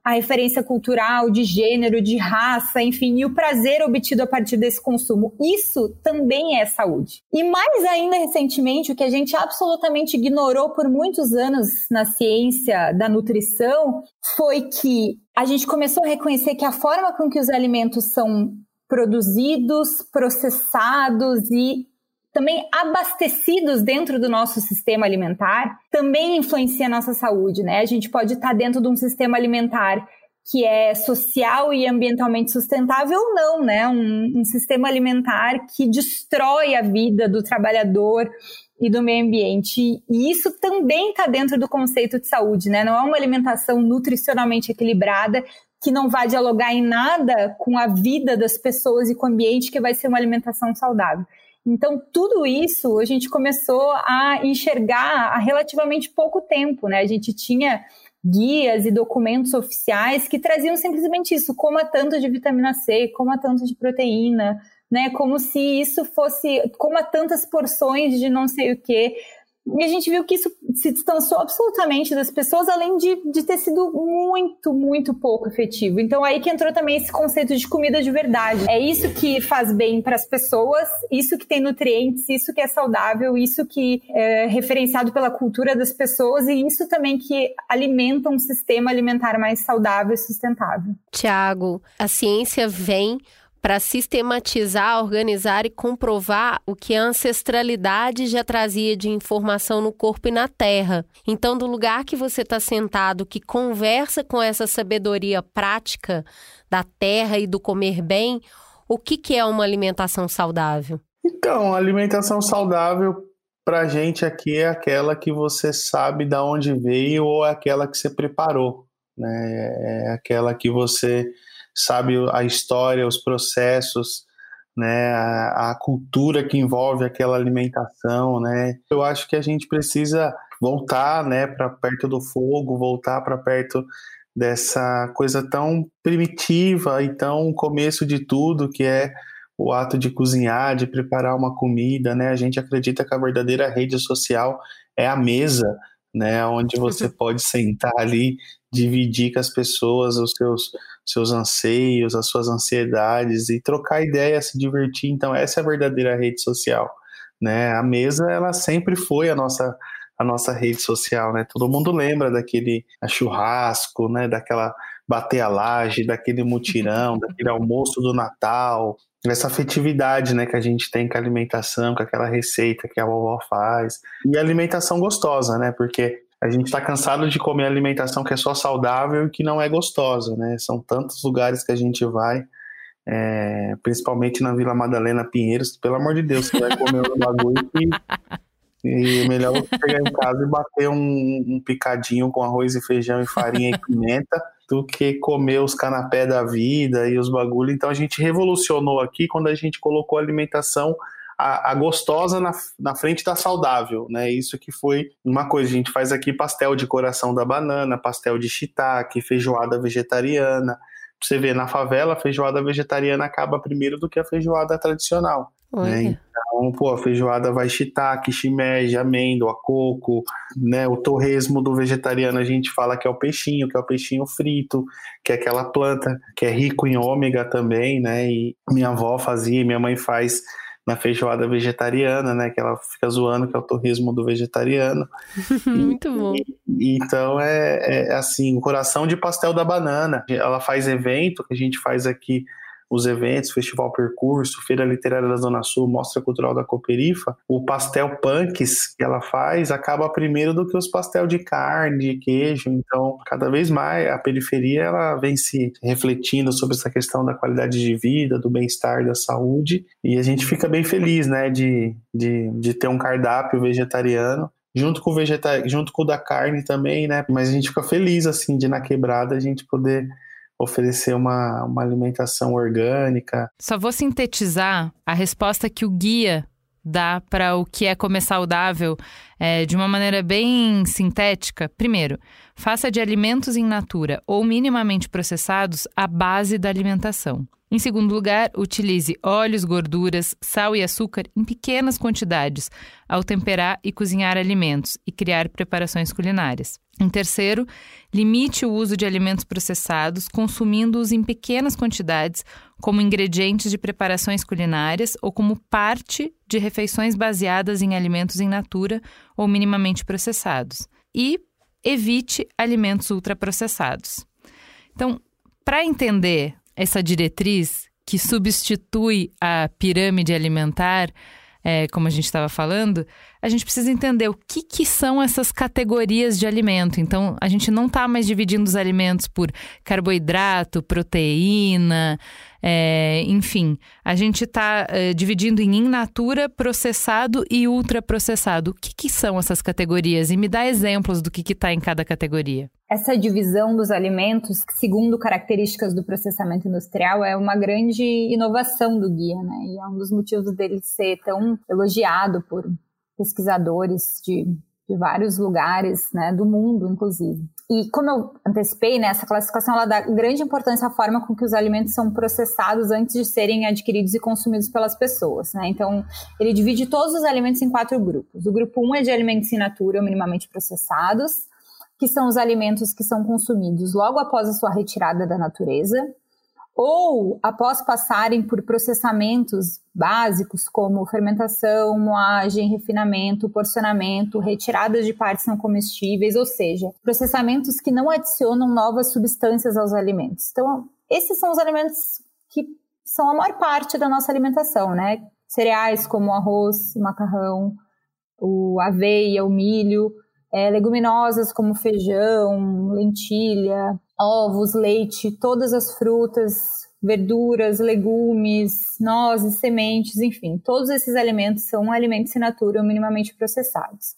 a referência cultural, de gênero, de raça, enfim, e o prazer obtido a partir desse consumo. Isso também é saúde. E mais ainda recentemente, o que a gente absolutamente ignorou por muitos anos na ciência da nutrição foi que a gente começou a reconhecer que a forma com que os alimentos são produzidos, processados e também abastecidos dentro do nosso sistema alimentar, também influencia a nossa saúde, né? A gente pode estar dentro de um sistema alimentar que é social e ambientalmente sustentável ou não, né? Um, um sistema alimentar que destrói a vida do trabalhador e do meio ambiente. E isso também está dentro do conceito de saúde, né? Não é uma alimentação nutricionalmente equilibrada que não vai dialogar em nada com a vida das pessoas e com o ambiente que vai ser uma alimentação saudável. Então, tudo isso a gente começou a enxergar há relativamente pouco tempo, né? A gente tinha guias e documentos oficiais que traziam simplesmente isso, coma tanto de vitamina C, coma tanto de proteína, né? Como se isso fosse, coma tantas porções de não sei o que. E a gente viu que isso se distanciou absolutamente das pessoas, além de, de ter sido muito, muito pouco efetivo. Então, aí que entrou também esse conceito de comida de verdade. É isso que faz bem para as pessoas, isso que tem nutrientes, isso que é saudável, isso que é referenciado pela cultura das pessoas e isso também que alimenta um sistema alimentar mais saudável e sustentável. Tiago, a ciência vem para sistematizar, organizar e comprovar o que a ancestralidade já trazia de informação no corpo e na terra. Então, do lugar que você está sentado, que conversa com essa sabedoria prática da terra e do comer bem, o que, que é uma alimentação saudável? Então, alimentação saudável para a gente aqui é aquela que você sabe de onde veio ou é aquela que você preparou, né? É aquela que você sabe a história, os processos, né, a, a, cultura que envolve aquela alimentação, né? Eu acho que a gente precisa voltar, né, para perto do fogo, voltar para perto dessa coisa tão primitiva e tão começo de tudo que é o ato de cozinhar, de preparar uma comida, né? A gente acredita que a verdadeira rede social é a mesa, né, onde você pode sentar ali, dividir com as pessoas os seus seus anseios, as suas ansiedades e trocar ideia, se divertir. Então essa é a verdadeira rede social, né? A mesa ela sempre foi a nossa a nossa rede social, né? Todo mundo lembra daquele churrasco, né? Daquela bater a laje, daquele mutirão, daquele almoço do Natal, essa afetividade, né, que a gente tem com a alimentação, com aquela receita que a vovó faz. E alimentação gostosa, né? Porque a gente está cansado de comer alimentação que é só saudável e que não é gostosa, né? São tantos lugares que a gente vai, é, principalmente na Vila Madalena Pinheiros, pelo amor de Deus, você vai comer um bagulho e, e melhor você chegar em casa e bater um, um, picadinho com arroz e feijão e farinha e pimenta do que comer os canapé da vida e os bagulhos. Então a gente revolucionou aqui quando a gente colocou a alimentação a, a, gostosa na, na frente da saudável, né? Isso que foi uma coisa. A gente faz aqui pastel de coração da banana, pastel de shiitake, feijoada vegetariana. Você ver, na favela, a feijoada vegetariana acaba primeiro do que a feijoada tradicional. Né? Então, pô, a feijoada vai shiitake, shimeji, amêndoa, coco, né? O torresmo do vegetariano a gente fala que é o peixinho, que é o peixinho frito, que é aquela planta que é rico em ômega também, né? E minha avó fazia, minha mãe faz na feijoada vegetariana, né? Que ela fica zoando que é o torresmo do vegetariano. Muito bom. E, então é, é, assim, o coração de pastel da banana. Ela faz evento que a gente faz aqui os eventos, Festival Percurso, Feira Literária da Zona Sul, Mostra Cultural da Cooperifa, o pastel punks que ela faz acaba primeiro do que os pastel de carne, de queijo. Então, cada vez mais a periferia ela vem se refletindo sobre essa questão da qualidade de vida, do bem-estar, da saúde, e a gente fica bem feliz, né, de, de, de ter um cardápio vegetariano junto com o vegetar... junto com o da carne também, né? Mas a gente fica feliz assim de na quebrada a gente poder oferecer uma, uma alimentação orgânica. Só vou sintetizar a resposta que o guia dá para o que é comer saudável é, de uma maneira bem sintética. Primeiro, faça de alimentos em natura ou minimamente processados a base da alimentação. Em segundo lugar, utilize óleos, gorduras, sal e açúcar em pequenas quantidades ao temperar e cozinhar alimentos e criar preparações culinárias. Em terceiro, limite o uso de alimentos processados, consumindo-os em pequenas quantidades, como ingredientes de preparações culinárias ou como parte de refeições baseadas em alimentos em natura ou minimamente processados. E evite alimentos ultraprocessados. Então, para entender essa diretriz que substitui a pirâmide alimentar, é, como a gente estava falando, a gente precisa entender o que, que são essas categorias de alimento. Então, a gente não está mais dividindo os alimentos por carboidrato, proteína, é, enfim, a gente está é, dividindo em in natura, processado e ultraprocessado. O que, que são essas categorias? E me dá exemplos do que está em cada categoria. Essa divisão dos alimentos, segundo características do processamento industrial, é uma grande inovação do guia, né? E é um dos motivos dele ser tão elogiado por pesquisadores de, de vários lugares, né, do mundo, inclusive. E como eu antecipei, né, essa classificação ela dá grande importância à forma com que os alimentos são processados antes de serem adquiridos e consumidos pelas pessoas. Né? Então, ele divide todos os alimentos em quatro grupos. O grupo 1 um é de alimentos in natura minimamente processados, que são os alimentos que são consumidos logo após a sua retirada da natureza ou após passarem por processamentos básicos como fermentação, moagem, refinamento, porcionamento, retiradas de partes não comestíveis, ou seja, processamentos que não adicionam novas substâncias aos alimentos. Então, esses são os alimentos que são a maior parte da nossa alimentação, né? Cereais como arroz, macarrão, o aveia, o milho, é, leguminosas como feijão, lentilha, ovos, leite, todas as frutas, verduras, legumes, nozes, sementes, enfim, todos esses alimentos são alimentos in natura ou minimamente processados.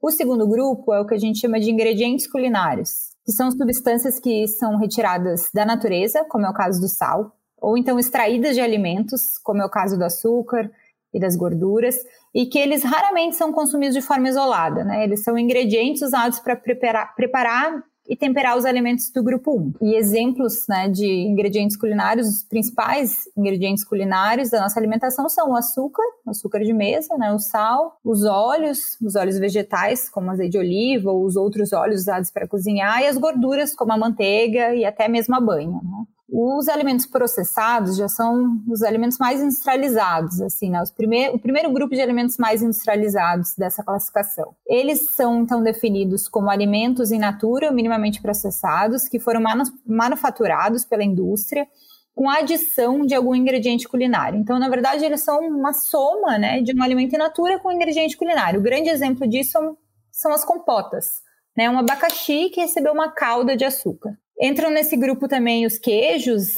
O segundo grupo é o que a gente chama de ingredientes culinários, que são substâncias que são retiradas da natureza, como é o caso do sal, ou então extraídas de alimentos, como é o caso do açúcar e das gorduras, e que eles raramente são consumidos de forma isolada, né? Eles são ingredientes usados para preparar, preparar e temperar os alimentos do grupo 1. E exemplos né, de ingredientes culinários, os principais ingredientes culinários da nossa alimentação são o açúcar, o açúcar de mesa, né, o sal, os óleos, os óleos vegetais, como azeite de oliva ou os outros óleos usados para cozinhar, e as gorduras, como a manteiga e até mesmo a banha. Né? Os alimentos processados já são os alimentos mais industrializados, assim, né? Os primeir, o primeiro grupo de alimentos mais industrializados dessa classificação. Eles são, então, definidos como alimentos in natura, minimamente processados, que foram manu manufaturados pela indústria, com a adição de algum ingrediente culinário. Então, na verdade, eles são uma soma, né, de um alimento in natura com um ingrediente culinário. O grande exemplo disso são, são as compotas, né? Um abacaxi que recebeu uma calda de açúcar. Entram nesse grupo também os queijos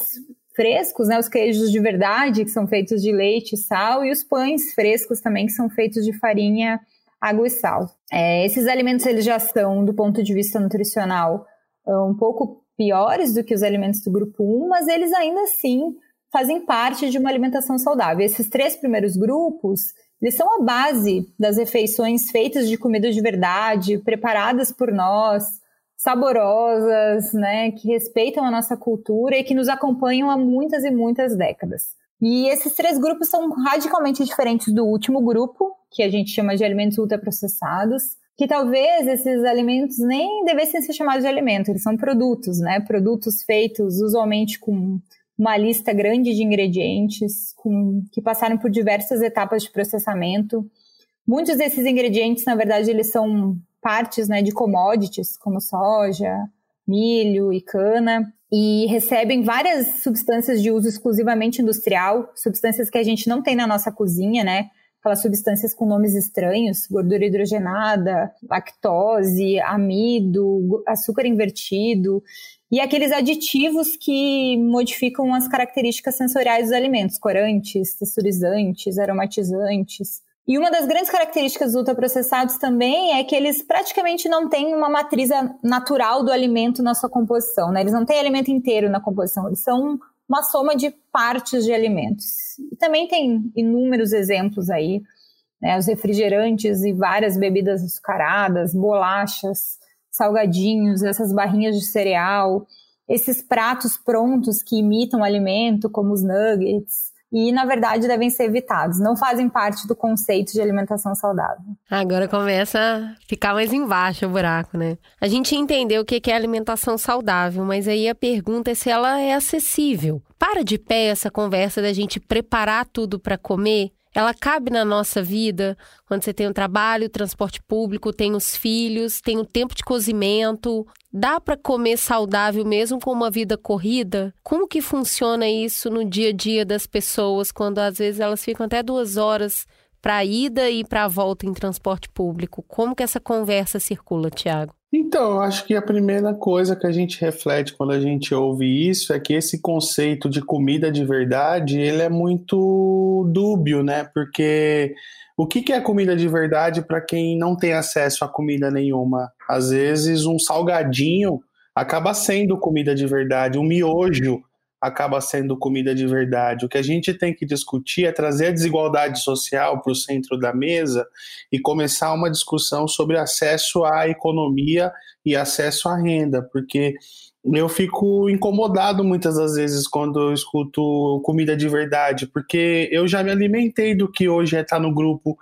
frescos, né, os queijos de verdade, que são feitos de leite e sal, e os pães frescos também, que são feitos de farinha, água e sal. É, esses alimentos eles já são, do ponto de vista nutricional, um pouco piores do que os alimentos do grupo 1, mas eles ainda assim fazem parte de uma alimentação saudável. Esses três primeiros grupos, eles são a base das refeições feitas de comida de verdade, preparadas por nós, saborosas, né, que respeitam a nossa cultura e que nos acompanham há muitas e muitas décadas. E esses três grupos são radicalmente diferentes do último grupo, que a gente chama de alimentos ultraprocessados, que talvez esses alimentos nem devessem ser chamados de alimento, eles são produtos, né? Produtos feitos usualmente com uma lista grande de ingredientes, com, que passaram por diversas etapas de processamento. Muitos desses ingredientes, na verdade, eles são partes né, de commodities, como soja, milho e cana, e recebem várias substâncias de uso exclusivamente industrial, substâncias que a gente não tem na nossa cozinha, né? Aquelas substâncias com nomes estranhos, gordura hidrogenada, lactose, amido, açúcar invertido, e aqueles aditivos que modificam as características sensoriais dos alimentos, corantes, texturizantes, aromatizantes. E uma das grandes características dos ultraprocessados também é que eles praticamente não têm uma matriz natural do alimento na sua composição, né? Eles não têm alimento inteiro na composição, eles são uma soma de partes de alimentos. E também tem inúmeros exemplos aí, né? Os refrigerantes e várias bebidas açucaradas, bolachas, salgadinhos, essas barrinhas de cereal, esses pratos prontos que imitam alimento, como os nuggets, e, na verdade, devem ser evitados. Não fazem parte do conceito de alimentação saudável. Agora começa a ficar mais embaixo o buraco, né? A gente entendeu o que é alimentação saudável, mas aí a pergunta é se ela é acessível. Para de pé essa conversa da gente preparar tudo para comer ela cabe na nossa vida quando você tem o trabalho, o transporte público, tem os filhos, tem o tempo de cozimento. Dá para comer saudável mesmo com uma vida corrida? Como que funciona isso no dia a dia das pessoas quando às vezes elas ficam até duas horas para a ida e para a volta em transporte público? Como que essa conversa circula, Tiago? Então, eu acho que a primeira coisa que a gente reflete quando a gente ouve isso é que esse conceito de comida de verdade, ele é muito dúbio, né? Porque o que é comida de verdade para quem não tem acesso a comida nenhuma? Às vezes um salgadinho acaba sendo comida de verdade, um miojo acaba sendo comida de verdade. O que a gente tem que discutir é trazer a desigualdade social para o centro da mesa e começar uma discussão sobre acesso à economia e acesso à renda, porque eu fico incomodado muitas das vezes quando eu escuto comida de verdade, porque eu já me alimentei do que hoje é estar no grupo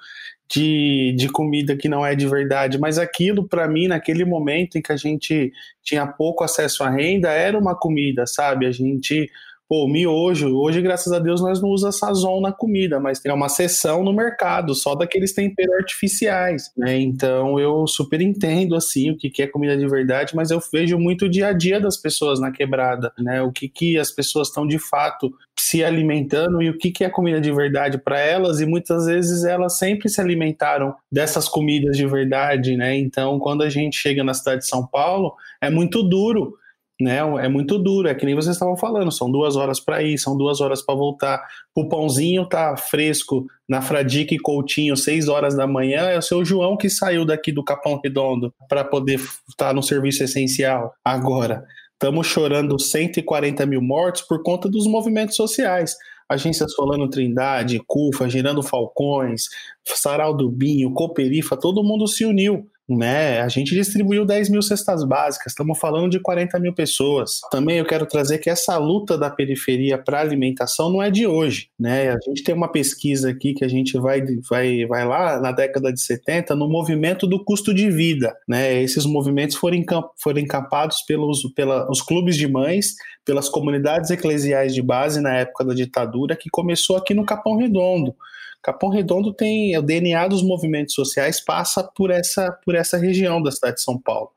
de, de comida que não é de verdade, mas aquilo para mim naquele momento em que a gente tinha pouco acesso à renda era uma comida, sabe? A gente Pô, miojo, hoje, graças a Deus, nós não usamos sazon na comida, mas tem uma seção no mercado só daqueles temperos artificiais, né? Então eu super entendo, assim, o que é comida de verdade, mas eu vejo muito o dia a dia das pessoas na quebrada, né? O que, que as pessoas estão de fato se alimentando e o que, que é comida de verdade para elas, e muitas vezes elas sempre se alimentaram dessas comidas de verdade, né? Então, quando a gente chega na cidade de São Paulo, é muito duro né? É muito duro, é que nem vocês estavam falando, são duas horas para ir, são duas horas para voltar. O pãozinho tá fresco na Fradique e Coutinho, seis horas da manhã, é o seu João que saiu daqui do Capão Redondo para poder estar tá no serviço essencial. Agora, estamos chorando 140 mil mortos por conta dos movimentos sociais. Agências Solano Trindade, CUFA, Girando Falcões, Sarau do Binho, Cooperifa, todo mundo se uniu né? A gente distribuiu 10 mil cestas básicas, estamos falando de 40 mil pessoas. Também eu quero trazer que essa luta da periferia para alimentação não é de hoje, né? A gente tem uma pesquisa aqui que a gente vai, vai, vai lá na década de 70 no movimento do custo de vida, né? Esses movimentos foram, foram encampados pelos, pelos clubes de mães, pelas comunidades eclesiais de base na época da ditadura, que começou aqui no Capão Redondo. Capão Redondo tem o DNA dos movimentos sociais passa por essa por essa região da cidade de São Paulo,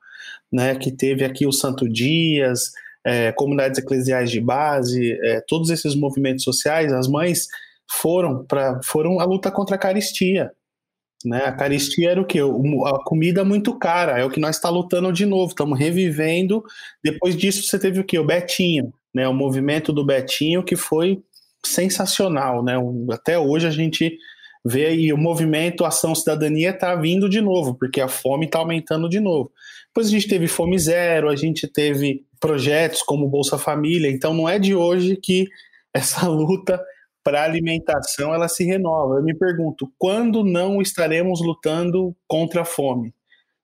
né? Que teve aqui o Santo Dias, é, comunidades eclesiais de base, é, todos esses movimentos sociais, as mães foram para foram a luta contra a caristia, né? A caristia era o que? A comida muito cara, é o que nós está lutando de novo, estamos revivendo. Depois disso, você teve o que? O Betinho, né? O movimento do Betinho que foi sensacional, né? Até hoje a gente vê aí o movimento Ação Cidadania está vindo de novo, porque a fome está aumentando de novo. Depois a gente teve Fome Zero, a gente teve projetos como Bolsa Família, então não é de hoje que essa luta para alimentação ela se renova. Eu me pergunto, quando não estaremos lutando contra a fome?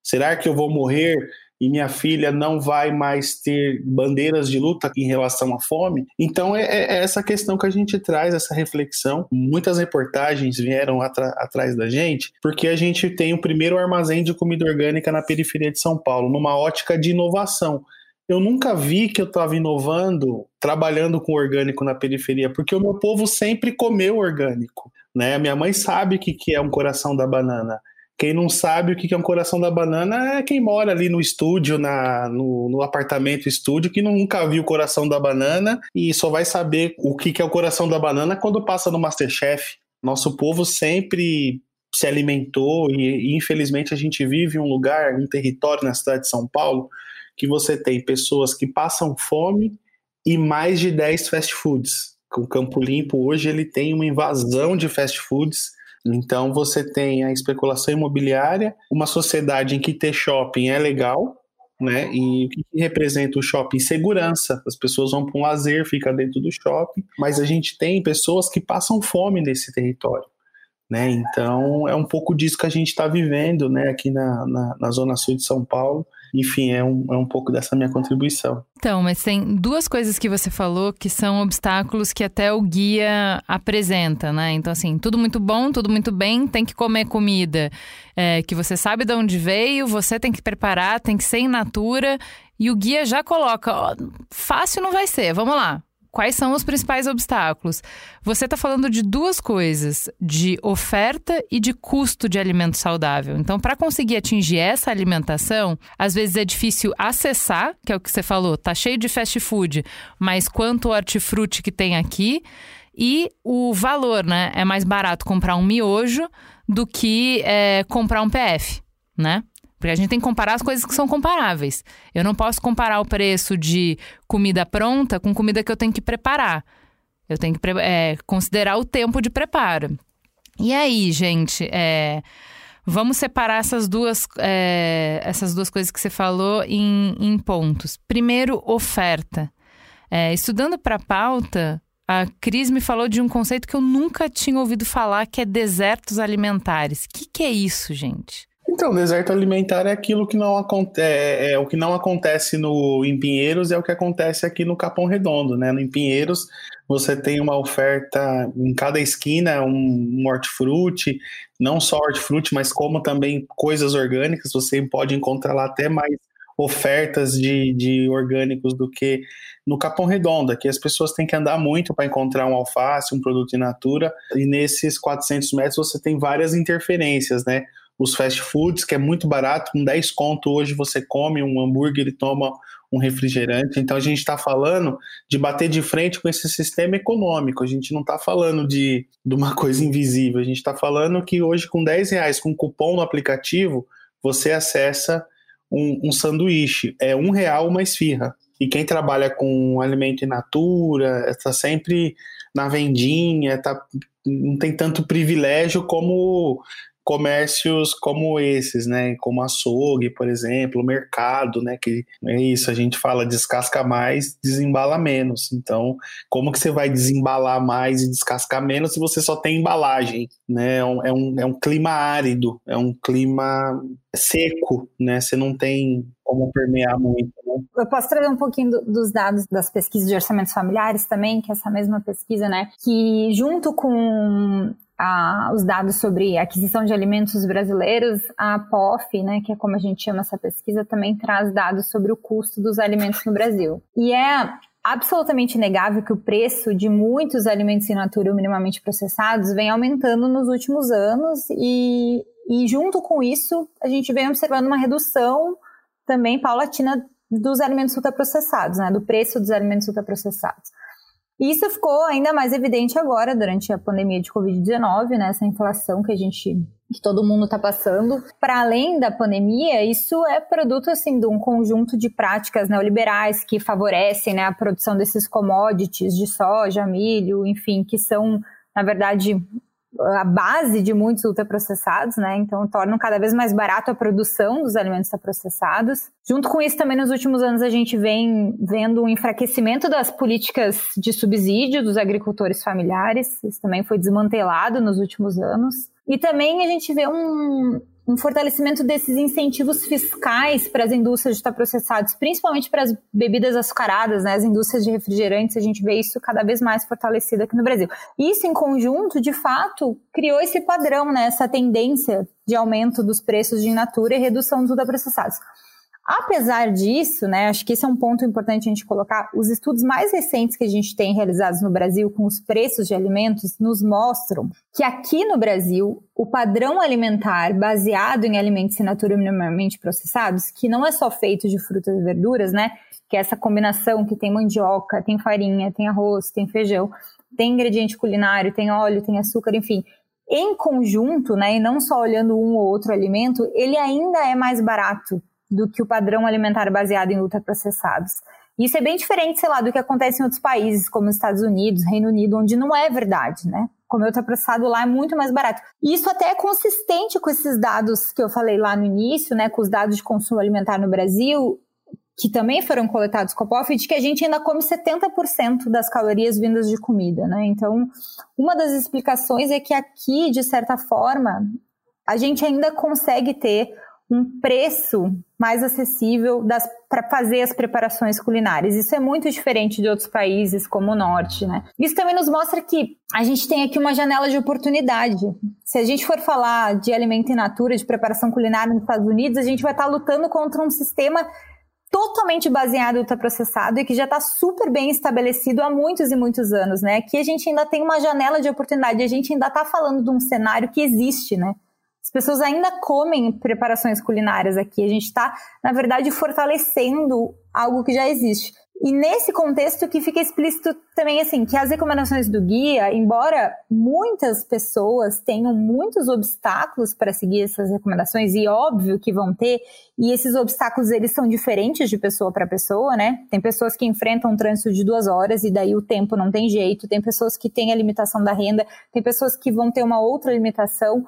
Será que eu vou morrer e minha filha não vai mais ter bandeiras de luta em relação à fome. Então é, é essa questão que a gente traz, essa reflexão. Muitas reportagens vieram atrás da gente, porque a gente tem o primeiro armazém de comida orgânica na periferia de São Paulo, numa ótica de inovação. Eu nunca vi que eu estava inovando, trabalhando com orgânico na periferia, porque o meu povo sempre comeu orgânico. Né? Minha mãe sabe o que, que é um coração da banana. Quem não sabe o que é um coração da banana é quem mora ali no estúdio, na, no, no apartamento estúdio, que nunca viu o coração da banana e só vai saber o que é o coração da banana quando passa no Masterchef. Nosso povo sempre se alimentou e, infelizmente a gente vive um lugar, um território na cidade de São Paulo que você tem pessoas que passam fome e mais de 10 fast foods. O Campo Limpo hoje ele tem uma invasão de fast foods então você tem a especulação imobiliária, uma sociedade em que ter shopping é legal, né? E o que representa o shopping? Segurança. As pessoas vão para um lazer, fica dentro do shopping, mas a gente tem pessoas que passam fome nesse território. Né? Então é um pouco disso que a gente está vivendo né, aqui na, na, na, Zona Sul de São Paulo. Enfim, é um, é um pouco dessa minha contribuição. Então, mas tem duas coisas que você falou que são obstáculos que até o guia apresenta, né? Então, assim, tudo muito bom, tudo muito bem, tem que comer comida é, que você sabe de onde veio, você tem que preparar, tem que ser in natura. E o guia já coloca, ó, fácil não vai ser, vamos lá quais são os principais obstáculos? Você está falando de duas coisas, de oferta e de custo de alimento saudável. Então, para conseguir atingir essa alimentação, às vezes é difícil acessar, que é o que você falou, tá cheio de fast food, mas quanto hortifruti que tem aqui. E o valor, né? É mais barato comprar um miojo do que é, comprar um PF, né? Porque a gente tem que comparar as coisas que são comparáveis. Eu não posso comparar o preço de comida pronta com comida que eu tenho que preparar. Eu tenho que é, considerar o tempo de preparo. E aí, gente, é, vamos separar essas duas, é, essas duas coisas que você falou em, em pontos. Primeiro, oferta. É, estudando para a pauta, a Cris me falou de um conceito que eu nunca tinha ouvido falar, que é desertos alimentares. O que, que é isso, gente? Então, deserto alimentar é aquilo que não acontece, é, é, o que não acontece no em Pinheiros é o que acontece aqui no Capão Redondo, né? No em Pinheiros você tem uma oferta em cada esquina, um, um hortifruti, não só hortifruti, mas como também coisas orgânicas, você pode encontrar lá até mais ofertas de, de orgânicos do que no Capão Redondo, que as pessoas têm que andar muito para encontrar um alface, um produto in natura, e nesses 400 metros você tem várias interferências, né? Os fast foods, que é muito barato, com 10 conto hoje você come um hambúrguer e toma um refrigerante. Então a gente está falando de bater de frente com esse sistema econômico. A gente não está falando de, de uma coisa invisível. A gente está falando que hoje com 10 reais, com cupom no aplicativo, você acessa um, um sanduíche. É um real uma esfirra. E quem trabalha com alimento in natura está sempre na vendinha, tá, não tem tanto privilégio como comércios como esses, né, como açougue, por exemplo, mercado, né, que é isso, a gente fala descasca mais, desembala menos. Então, como que você vai desembalar mais e descascar menos se você só tem embalagem, né? É um, é um, é um clima árido, é um clima seco, né? Você não tem como permear muito. Né? Eu posso trazer um pouquinho do, dos dados das pesquisas de orçamentos familiares também, que é essa mesma pesquisa, né? Que junto com a, os dados sobre aquisição de alimentos brasileiros, a POF, né, que é como a gente chama essa pesquisa, também traz dados sobre o custo dos alimentos no Brasil. E é absolutamente inegável que o preço de muitos alimentos in natura minimamente processados vem aumentando nos últimos anos e, e junto com isso a gente vem observando uma redução também paulatina dos alimentos ultraprocessados, né, do preço dos alimentos ultraprocessados. E isso ficou ainda mais evidente agora, durante a pandemia de Covid-19, né? Essa inflação que a gente que todo mundo está passando. Para além da pandemia, isso é produto assim de um conjunto de práticas neoliberais que favorecem né, a produção desses commodities de soja, milho, enfim, que são na verdade a base de muitos ultraprocessados, né? Então tornam cada vez mais barato a produção dos alimentos processados. Junto com isso, também nos últimos anos a gente vem vendo um enfraquecimento das políticas de subsídio dos agricultores familiares. Isso também foi desmantelado nos últimos anos. E também a gente vê um, um fortalecimento desses incentivos fiscais para as indústrias de processados, principalmente para as bebidas açucaradas, né, as indústrias de refrigerantes, a gente vê isso cada vez mais fortalecido aqui no Brasil. Isso em conjunto, de fato, criou esse padrão, né, essa tendência de aumento dos preços de natura e redução dos ultraprocessados. Apesar disso, né, acho que esse é um ponto importante a gente colocar, os estudos mais recentes que a gente tem realizados no Brasil com os preços de alimentos nos mostram que aqui no Brasil, o padrão alimentar baseado em alimentos in natura minimamente processados, que não é só feito de frutas e verduras, né, que é essa combinação que tem mandioca, tem farinha, tem arroz, tem feijão, tem ingrediente culinário, tem óleo, tem açúcar, enfim, em conjunto, né, e não só olhando um ou outro alimento, ele ainda é mais barato do que o padrão alimentar baseado em ultraprocessados. Isso é bem diferente, sei lá, do que acontece em outros países, como os Estados Unidos, Reino Unido, onde não é verdade, né? Comer ultraprocessado lá é muito mais barato. E isso até é consistente com esses dados que eu falei lá no início, né? Com os dados de consumo alimentar no Brasil, que também foram coletados com a POF, de que a gente ainda come 70% das calorias vindas de comida, né? Então, uma das explicações é que aqui, de certa forma, a gente ainda consegue ter um preço mais acessível para fazer as preparações culinárias. Isso é muito diferente de outros países como o norte, né? Isso também nos mostra que a gente tem aqui uma janela de oportunidade. Se a gente for falar de alimento in natura, de preparação culinária nos Estados Unidos, a gente vai estar tá lutando contra um sistema totalmente baseado em ultraprocessado e que já está super bem estabelecido há muitos e muitos anos, né? Aqui a gente ainda tem uma janela de oportunidade, a gente ainda está falando de um cenário que existe, né? As pessoas ainda comem preparações culinárias aqui. A gente está, na verdade, fortalecendo algo que já existe. E nesse contexto que fica explícito também assim, que as recomendações do guia, embora muitas pessoas tenham muitos obstáculos para seguir essas recomendações e óbvio que vão ter, e esses obstáculos eles são diferentes de pessoa para pessoa, né? Tem pessoas que enfrentam um trânsito de duas horas e daí o tempo não tem jeito, tem pessoas que têm a limitação da renda, tem pessoas que vão ter uma outra limitação.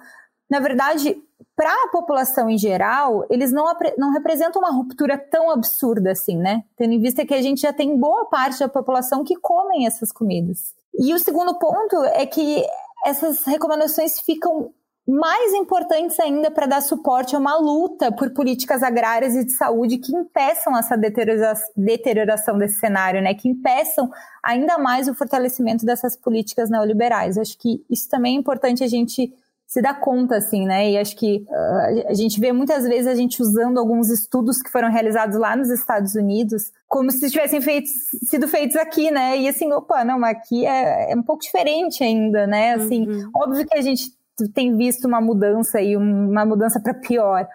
Na verdade, para a população em geral, eles não, não representam uma ruptura tão absurda assim, né? Tendo em vista que a gente já tem boa parte da população que comem essas comidas. E o segundo ponto é que essas recomendações ficam mais importantes ainda para dar suporte a uma luta por políticas agrárias e de saúde que impeçam essa deterioração desse cenário, né? Que impeçam ainda mais o fortalecimento dessas políticas neoliberais. Acho que isso também é importante a gente se dá conta, assim, né? E acho que uh, a gente vê muitas vezes a gente usando alguns estudos que foram realizados lá nos Estados Unidos como se tivessem feito, sido feitos aqui, né? E assim, opa, não, aqui é, é um pouco diferente ainda, né? Assim, uhum. óbvio que a gente tem visto uma mudança e uma mudança para pior.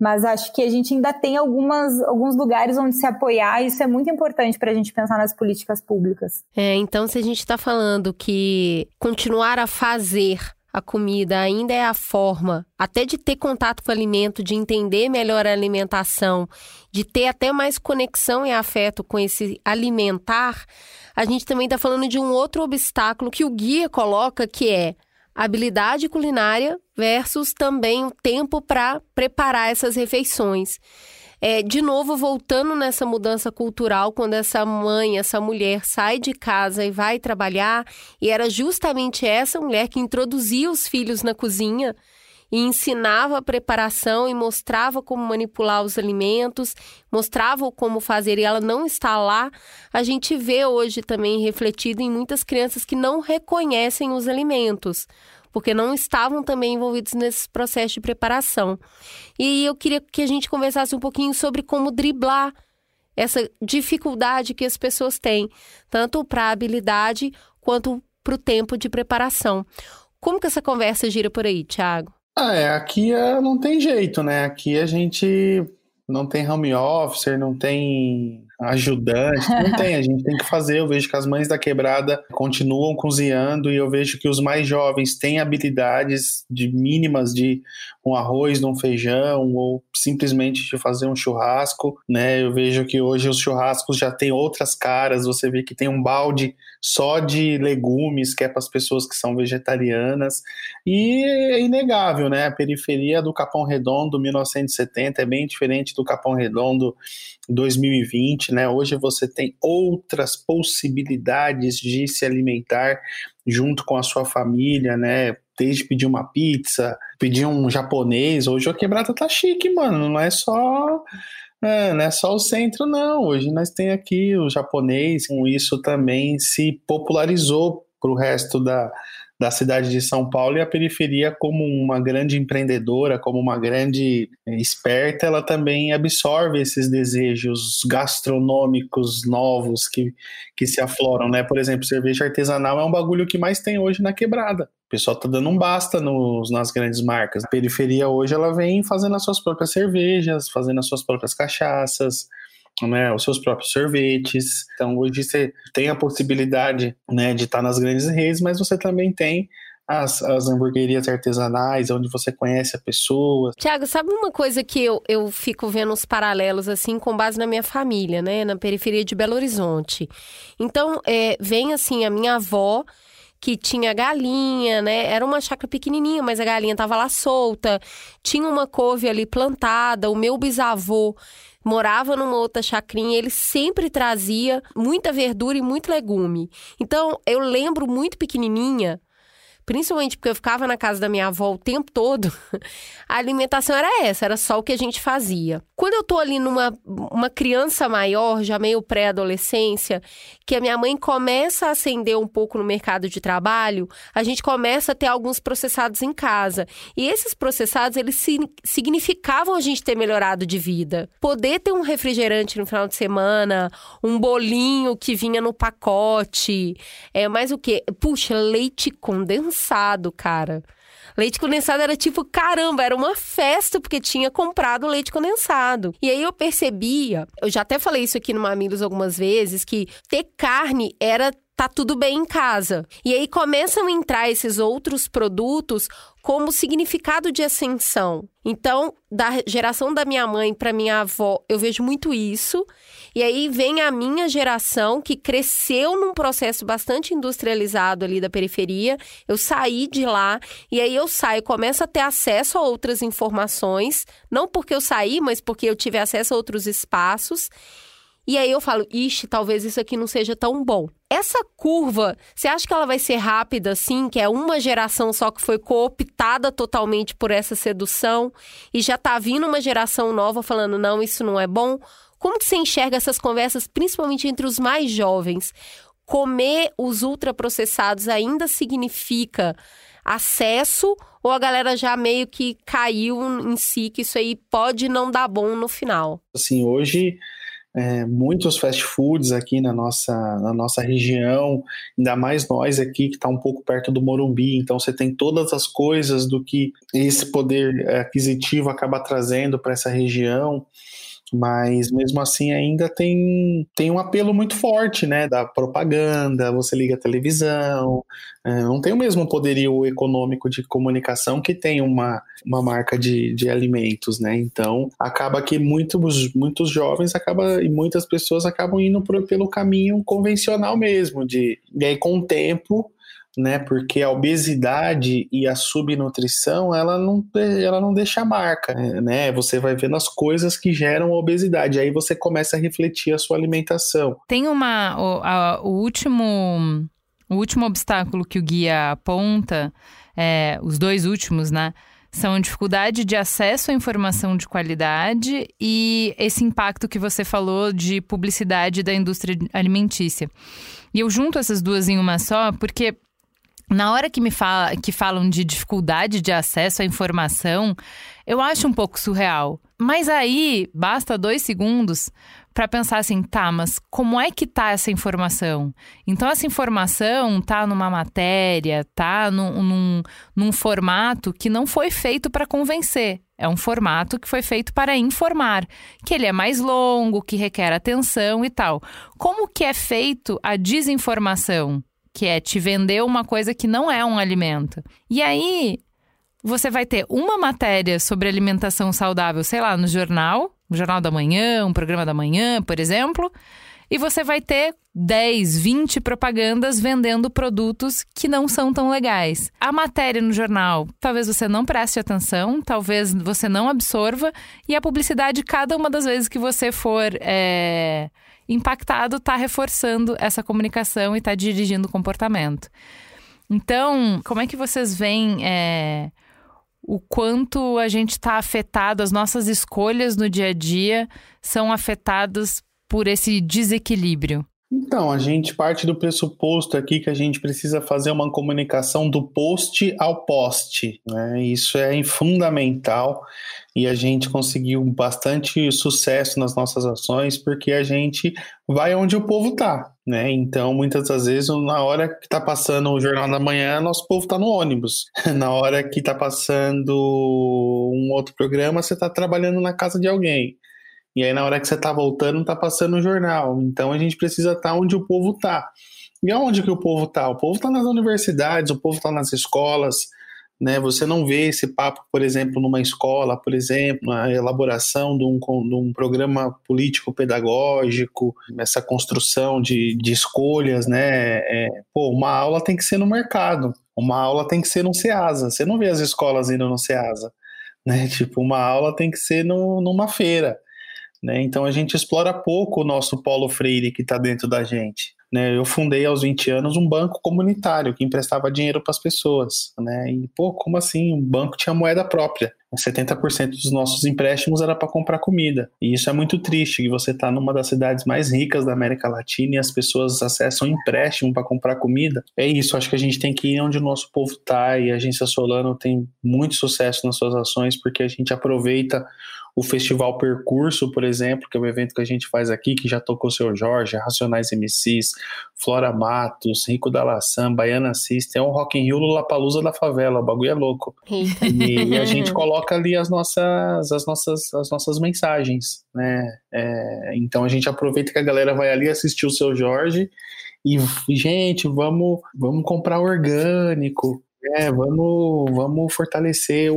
Mas acho que a gente ainda tem algumas, alguns lugares onde se apoiar, e isso é muito importante para a gente pensar nas políticas públicas. É, então, se a gente está falando que continuar a fazer a comida ainda é a forma, até de ter contato com o alimento, de entender melhor a alimentação, de ter até mais conexão e afeto com esse alimentar, a gente também está falando de um outro obstáculo que o guia coloca, que é habilidade culinária versus também o tempo para preparar essas refeições. É, de novo, voltando nessa mudança cultural, quando essa mãe, essa mulher sai de casa e vai trabalhar, e era justamente essa mulher que introduzia os filhos na cozinha e ensinava a preparação e mostrava como manipular os alimentos, mostrava como fazer e ela não está lá, a gente vê hoje também refletido em muitas crianças que não reconhecem os alimentos porque não estavam também envolvidos nesse processo de preparação. E eu queria que a gente conversasse um pouquinho sobre como driblar essa dificuldade que as pessoas têm, tanto para a habilidade quanto para o tempo de preparação. Como que essa conversa gira por aí, Thiago? Ah, é, aqui é, não tem jeito, né? Aqui a gente não tem home office, não tem ajudante, não tem, a gente tem que fazer. Eu vejo que as mães da quebrada continuam cozinhando e eu vejo que os mais jovens têm habilidades de mínimas de um arroz, de um feijão ou simplesmente de fazer um churrasco, né? Eu vejo que hoje os churrascos já têm outras caras, você vê que tem um balde só de legumes, que é para as pessoas que são vegetarianas, e é inegável, né? A periferia do Capão Redondo 1970 é bem diferente do Capão Redondo 2020, né? Hoje você tem outras possibilidades de se alimentar junto com a sua família, né? Desde pedir uma pizza, pedir um japonês. Hoje a quebrada tá chique, mano. Não é só. É, não é só o centro, não. Hoje nós tem aqui o japonês, com isso também se popularizou para o resto da, da cidade de São Paulo e a periferia como uma grande empreendedora, como uma grande eh, esperta, ela também absorve esses desejos gastronômicos novos que, que se afloram, né? Por exemplo, cerveja artesanal é um bagulho que mais tem hoje na quebrada. O pessoal tá dando um basta nos, nas grandes marcas. A periferia hoje ela vem fazendo as suas próprias cervejas, fazendo as suas próprias cachaças, né, os seus próprios sorvetes. Então hoje você tem a possibilidade né, de estar nas grandes redes, mas você também tem as, as hamburguerias artesanais, onde você conhece a pessoa. Tiago, sabe uma coisa que eu, eu fico vendo os paralelos, assim, com base na minha família, né? Na periferia de Belo Horizonte. Então, é, vem, assim, a minha avó que tinha galinha, né? Era uma chácara pequenininha, mas a galinha tava lá solta. Tinha uma couve ali plantada. O meu bisavô morava numa outra chacrinha, ele sempre trazia muita verdura e muito legume. Então, eu lembro muito pequenininha principalmente porque eu ficava na casa da minha avó o tempo todo, a alimentação era essa, era só o que a gente fazia. Quando eu tô ali numa uma criança maior, já meio pré-adolescência, que a minha mãe começa a ascender um pouco no mercado de trabalho, a gente começa a ter alguns processados em casa. E esses processados, eles significavam a gente ter melhorado de vida. Poder ter um refrigerante no final de semana, um bolinho que vinha no pacote, é mais o quê? Puxa, leite condensado, cara. Leite condensado era tipo, caramba, era uma festa porque tinha comprado leite condensado. E aí eu percebia, eu já até falei isso aqui no Mamilos algumas vezes, que ter carne era tá tudo bem em casa. E aí começam a entrar esses outros produtos como significado de ascensão. Então, da geração da minha mãe para minha avó, eu vejo muito isso. E aí vem a minha geração que cresceu num processo bastante industrializado ali da periferia. Eu saí de lá e aí eu saio, começo a ter acesso a outras informações, não porque eu saí, mas porque eu tive acesso a outros espaços. E aí eu falo, ixi, talvez isso aqui não seja tão bom. Essa curva, você acha que ela vai ser rápida assim, que é uma geração só que foi cooptada totalmente por essa sedução e já tá vindo uma geração nova falando, não, isso não é bom? Como que você enxerga essas conversas, principalmente entre os mais jovens? Comer os ultraprocessados ainda significa acesso ou a galera já meio que caiu em si que isso aí pode não dar bom no final? Assim, hoje é, muitos fast foods aqui na nossa, na nossa região, ainda mais nós aqui que está um pouco perto do Morumbi, então você tem todas as coisas do que esse poder aquisitivo acaba trazendo para essa região mas mesmo assim ainda tem, tem um apelo muito forte, né, da propaganda, você liga a televisão, é, não tem o mesmo poderio econômico de comunicação que tem uma, uma marca de, de alimentos, né, então acaba que muitos, muitos jovens acaba, e muitas pessoas acabam indo por, pelo caminho convencional mesmo, de, e aí com o tempo né? Porque a obesidade e a subnutrição, ela não, ela não deixa marca, né? Você vai vendo as coisas que geram a obesidade, aí você começa a refletir a sua alimentação. Tem uma o, a, o último o último obstáculo que o guia aponta, é, os dois últimos, né? São dificuldade de acesso à informação de qualidade e esse impacto que você falou de publicidade da indústria alimentícia. E eu junto essas duas em uma só, porque na hora que me fala, que falam de dificuldade de acesso à informação, eu acho um pouco surreal. Mas aí basta dois segundos para pensar assim, tá, mas como é que tá essa informação? Então essa informação tá numa matéria, tá num, num, num formato que não foi feito para convencer. É um formato que foi feito para informar, que ele é mais longo, que requer atenção e tal. Como que é feito a desinformação? Que é te vender uma coisa que não é um alimento. E aí você vai ter uma matéria sobre alimentação saudável, sei lá, no jornal, no Jornal da Manhã, um programa da manhã, por exemplo, e você vai ter 10, 20 propagandas vendendo produtos que não são tão legais. A matéria no jornal, talvez você não preste atenção, talvez você não absorva, e a publicidade, cada uma das vezes que você for. É impactado está reforçando essa comunicação e está dirigindo o comportamento. Então, como é que vocês veem é, o quanto a gente está afetado, as nossas escolhas no dia a dia são afetadas por esse desequilíbrio? Então, a gente parte do pressuposto aqui que a gente precisa fazer uma comunicação do post ao post. Né? Isso é fundamental e a gente conseguiu bastante sucesso nas nossas ações porque a gente vai onde o povo está. Né? Então, muitas das vezes, na hora que está passando o Jornal da Manhã, nosso povo está no ônibus. Na hora que está passando um outro programa, você está trabalhando na casa de alguém. E aí, na hora que você está voltando, está passando o jornal. Então, a gente precisa estar tá onde o povo está. E aonde que o povo está? O povo está nas universidades, o povo está nas escolas. Né? Você não vê esse papo, por exemplo, numa escola, por exemplo, na elaboração de um, de um programa político-pedagógico, essa construção de, de escolhas. Né? É, pô, uma aula tem que ser no mercado, uma aula tem que ser no SEASA. Você não vê as escolas indo no SEASA. Né? Tipo, uma aula tem que ser no, numa feira. Né? Então a gente explora pouco o nosso polo Freire que está dentro da gente. Né? Eu fundei aos 20 anos um banco comunitário que emprestava dinheiro para as pessoas. Né? E, pô, como assim? Um banco tinha moeda própria. 70% dos nossos empréstimos era para comprar comida. E isso é muito triste, que você está numa das cidades mais ricas da América Latina e as pessoas acessam empréstimo para comprar comida. É isso, acho que a gente tem que ir onde o nosso povo está e a Agência Solano tem muito sucesso nas suas ações porque a gente aproveita o Festival Percurso, por exemplo, que é um evento que a gente faz aqui, que já tocou Seu Jorge, Racionais MCs, Flora Matos, Rico da Laçã, Baiana System, é um Rock in Rio Palusa da favela, o bagulho é louco. E, e, a gente coloca ali as nossas, as nossas, as nossas mensagens, né? É, então a gente aproveita que a galera vai ali assistir o Seu Jorge e, gente, vamos, vamos comprar orgânico, é, vamos, vamos fortalecer o,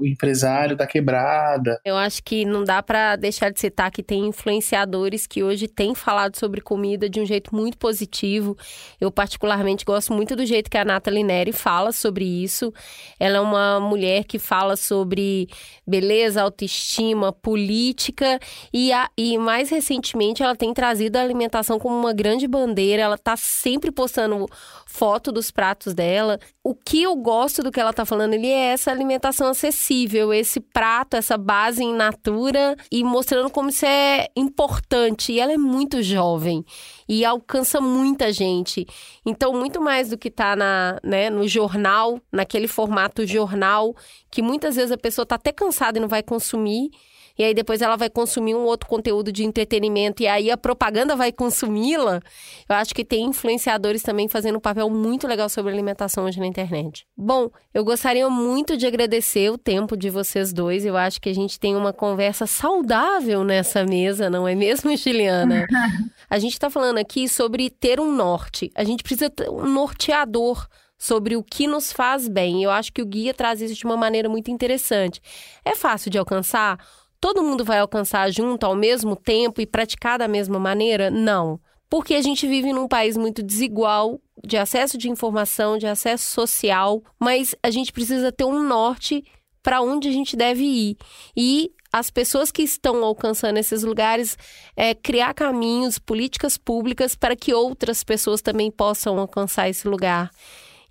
o, empresário da quebrada. Eu acho que não dá para deixar de citar que tem influenciadores que hoje têm falado sobre comida de um jeito muito positivo. Eu particularmente gosto muito do jeito que a Nathalie Neri fala sobre isso. Ela é uma mulher que fala sobre beleza, autoestima, política e, a, e mais recentemente ela tem trazido a alimentação como uma grande bandeira. Ela está sempre postando foto dos pratos dela. O que eu gosto do que ela tá falando ali é essa alimentação acessível, esse prato, essa base em natura e mostrando como isso é importante. E ela é muito jovem e alcança muita gente. Então, muito mais do que tá na, né, no jornal, naquele formato jornal, que muitas vezes a pessoa tá até cansada e não vai consumir e aí depois ela vai consumir um outro conteúdo de entretenimento e aí a propaganda vai consumi-la, eu acho que tem influenciadores também fazendo um papel muito legal sobre alimentação hoje na internet. Bom, eu gostaria muito de agradecer o tempo de vocês dois. Eu acho que a gente tem uma conversa saudável nessa mesa, não é mesmo, Juliana? a gente está falando aqui sobre ter um norte. A gente precisa ter um norteador sobre o que nos faz bem. Eu acho que o guia traz isso de uma maneira muito interessante. É fácil de alcançar? Todo mundo vai alcançar junto ao mesmo tempo e praticar da mesma maneira? Não. Porque a gente vive num país muito desigual de acesso de informação, de acesso social, mas a gente precisa ter um norte para onde a gente deve ir. E as pessoas que estão alcançando esses lugares é, criar caminhos, políticas públicas para que outras pessoas também possam alcançar esse lugar.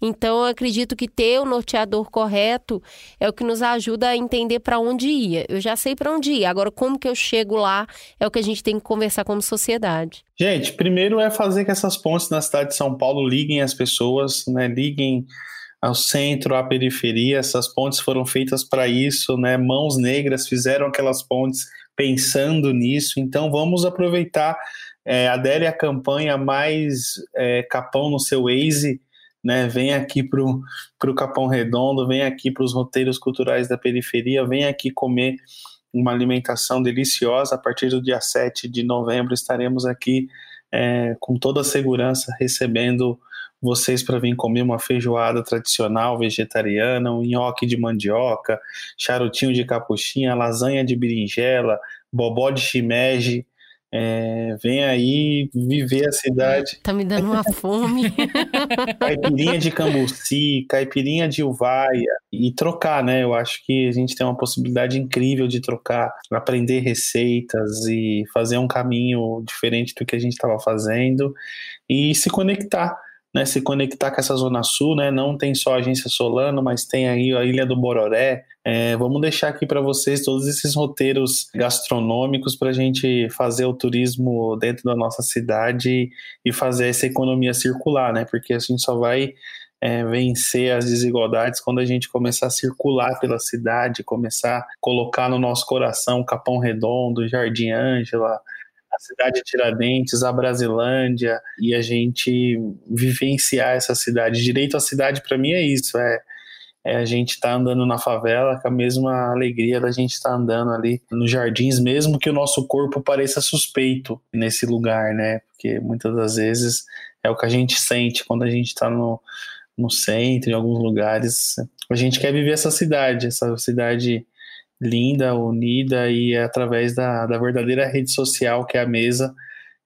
Então, eu acredito que ter o norteador correto é o que nos ajuda a entender para onde ir. Eu já sei para onde ir, agora como que eu chego lá é o que a gente tem que conversar como sociedade. Gente, primeiro é fazer que essas pontes na cidade de São Paulo liguem as pessoas, né? Liguem ao centro, à periferia. Essas pontes foram feitas para isso, né? Mãos negras fizeram aquelas pontes pensando nisso. Então, vamos aproveitar. É, adere à campanha mais é, capão no seu Waze né? Vem aqui para o Capão Redondo, vem aqui para os roteiros culturais da periferia, vem aqui comer uma alimentação deliciosa. A partir do dia 7 de novembro estaremos aqui é, com toda a segurança recebendo vocês para vir comer uma feijoada tradicional vegetariana, um nhoque de mandioca, charutinho de capuchinha, lasanha de berinjela, bobó de shimeji, é, vem aí viver a cidade. Tá me dando uma fome. caipirinha de Cambuci, caipirinha de Uvaia e trocar, né? Eu acho que a gente tem uma possibilidade incrível de trocar, aprender receitas e fazer um caminho diferente do que a gente estava fazendo e se conectar né, se conectar com essa Zona Sul, né? Não tem só a agência Solano, mas tem aí a Ilha do Bororé. É, vamos deixar aqui para vocês todos esses roteiros gastronômicos para a gente fazer o turismo dentro da nossa cidade e fazer essa economia circular, né? Porque a gente só vai é, vencer as desigualdades quando a gente começar a circular pela cidade, começar a colocar no nosso coração Capão Redondo, Jardim Ângela, a cidade de Tiradentes, a Brasilândia, e a gente vivenciar essa cidade. Direito à cidade, para mim, é isso: é, é a gente estar tá andando na favela com a mesma alegria da gente estar tá andando ali nos jardins, mesmo que o nosso corpo pareça suspeito nesse lugar, né? Porque muitas das vezes é o que a gente sente quando a gente está no, no centro, em alguns lugares. A gente quer viver essa cidade, essa cidade linda, unida e é através da, da verdadeira rede social que é a mesa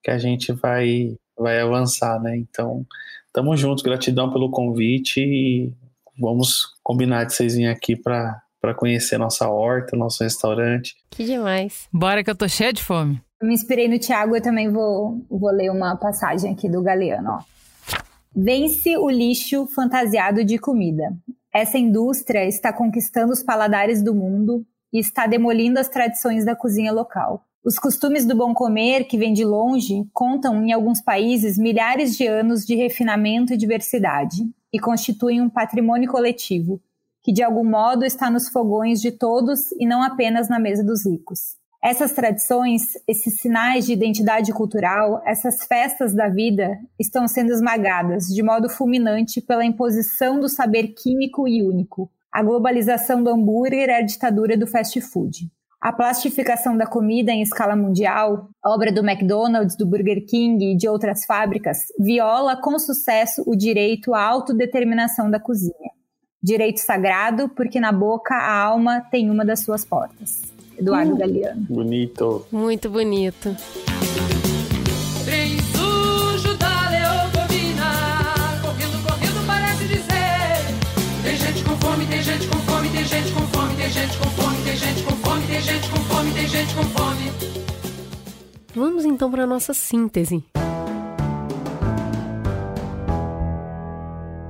que a gente vai, vai avançar, né? Então, tamo juntos, gratidão pelo convite e vamos combinar de vocês virem aqui para para conhecer nossa horta, nosso restaurante. Que demais. Bora que eu tô cheia de fome. Eu me inspirei no Tiago, eu também vou, vou ler uma passagem aqui do Galeano, ó. Vence o lixo fantasiado de comida. Essa indústria está conquistando os paladares do mundo e está demolindo as tradições da cozinha local. Os costumes do bom comer, que vem de longe, contam em alguns países milhares de anos de refinamento e diversidade e constituem um patrimônio coletivo que de algum modo está nos fogões de todos e não apenas na mesa dos ricos. Essas tradições, esses sinais de identidade cultural, essas festas da vida estão sendo esmagadas de modo fulminante pela imposição do saber químico e único. A globalização do hambúrguer é a ditadura do fast food. A plastificação da comida em escala mundial, obra do McDonald's, do Burger King e de outras fábricas, viola com sucesso o direito à autodeterminação da cozinha. Direito sagrado, porque na boca a alma tem uma das suas portas. Eduardo uh, Galeano. Bonito. Muito bonito. Gente com fome. Vamos então para a nossa síntese.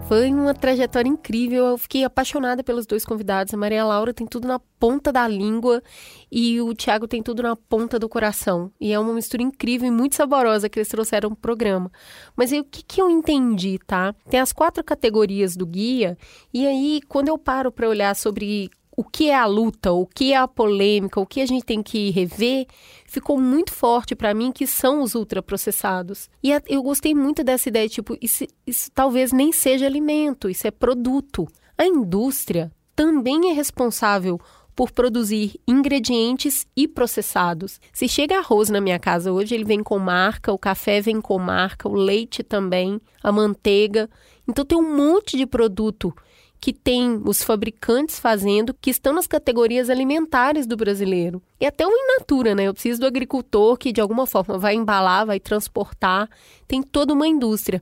Foi uma trajetória incrível. Eu fiquei apaixonada pelos dois convidados. A Maria Laura tem tudo na ponta da língua e o Tiago tem tudo na ponta do coração. E é uma mistura incrível e muito saborosa que eles trouxeram pro programa. Mas aí o que, que eu entendi, tá? Tem as quatro categorias do guia, e aí quando eu paro para olhar sobre o que é a luta, o que é a polêmica, o que a gente tem que rever, ficou muito forte para mim que são os ultraprocessados. E eu gostei muito dessa ideia, tipo, isso, isso talvez nem seja alimento, isso é produto. A indústria também é responsável por produzir ingredientes e processados. Se chega arroz na minha casa hoje, ele vem com marca, o café vem com marca, o leite também, a manteiga. Então tem um monte de produto que tem os fabricantes fazendo, que estão nas categorias alimentares do brasileiro. E até o in natura, né? Eu preciso do agricultor que de alguma forma vai embalar, vai transportar, tem toda uma indústria.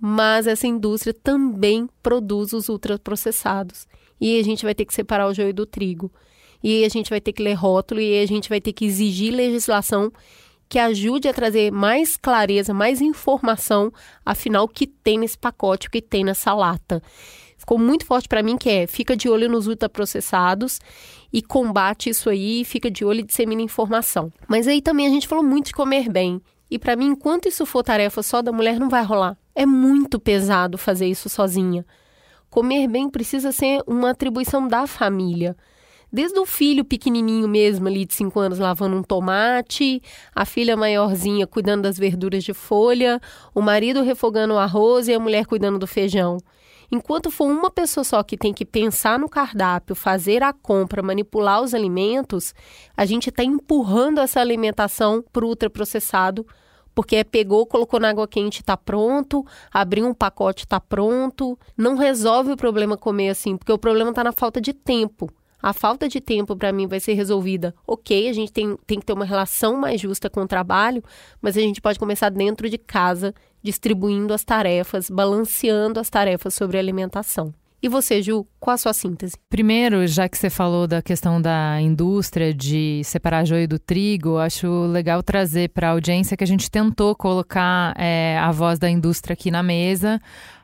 Mas essa indústria também produz os ultraprocessados. E a gente vai ter que separar o joio do trigo. E a gente vai ter que ler rótulo e a gente vai ter que exigir legislação que ajude a trazer mais clareza, mais informação, afinal, o que tem nesse pacote, o que tem nessa lata ficou muito forte para mim, que é fica de olho nos ultraprocessados e combate isso aí, fica de olho e dissemina informação. Mas aí também a gente falou muito de comer bem. E para mim, enquanto isso for tarefa só da mulher, não vai rolar. É muito pesado fazer isso sozinha. Comer bem precisa ser uma atribuição da família. Desde o filho pequenininho mesmo, ali de 5 anos, lavando um tomate, a filha maiorzinha cuidando das verduras de folha, o marido refogando o arroz e a mulher cuidando do feijão. Enquanto for uma pessoa só que tem que pensar no cardápio, fazer a compra, manipular os alimentos, a gente está empurrando essa alimentação para o ultraprocessado, porque é pegou, colocou na água quente, está pronto, abriu um pacote, está pronto. Não resolve o problema comer assim, porque o problema está na falta de tempo. A falta de tempo para mim vai ser resolvida. Ok, a gente tem, tem que ter uma relação mais justa com o trabalho, mas a gente pode começar dentro de casa distribuindo as tarefas, balanceando as tarefas sobre alimentação. E você, Ju, qual a sua síntese? Primeiro, já que você falou da questão da indústria de separar joio do trigo, acho legal trazer para a audiência que a gente tentou colocar é, a voz da indústria aqui na mesa.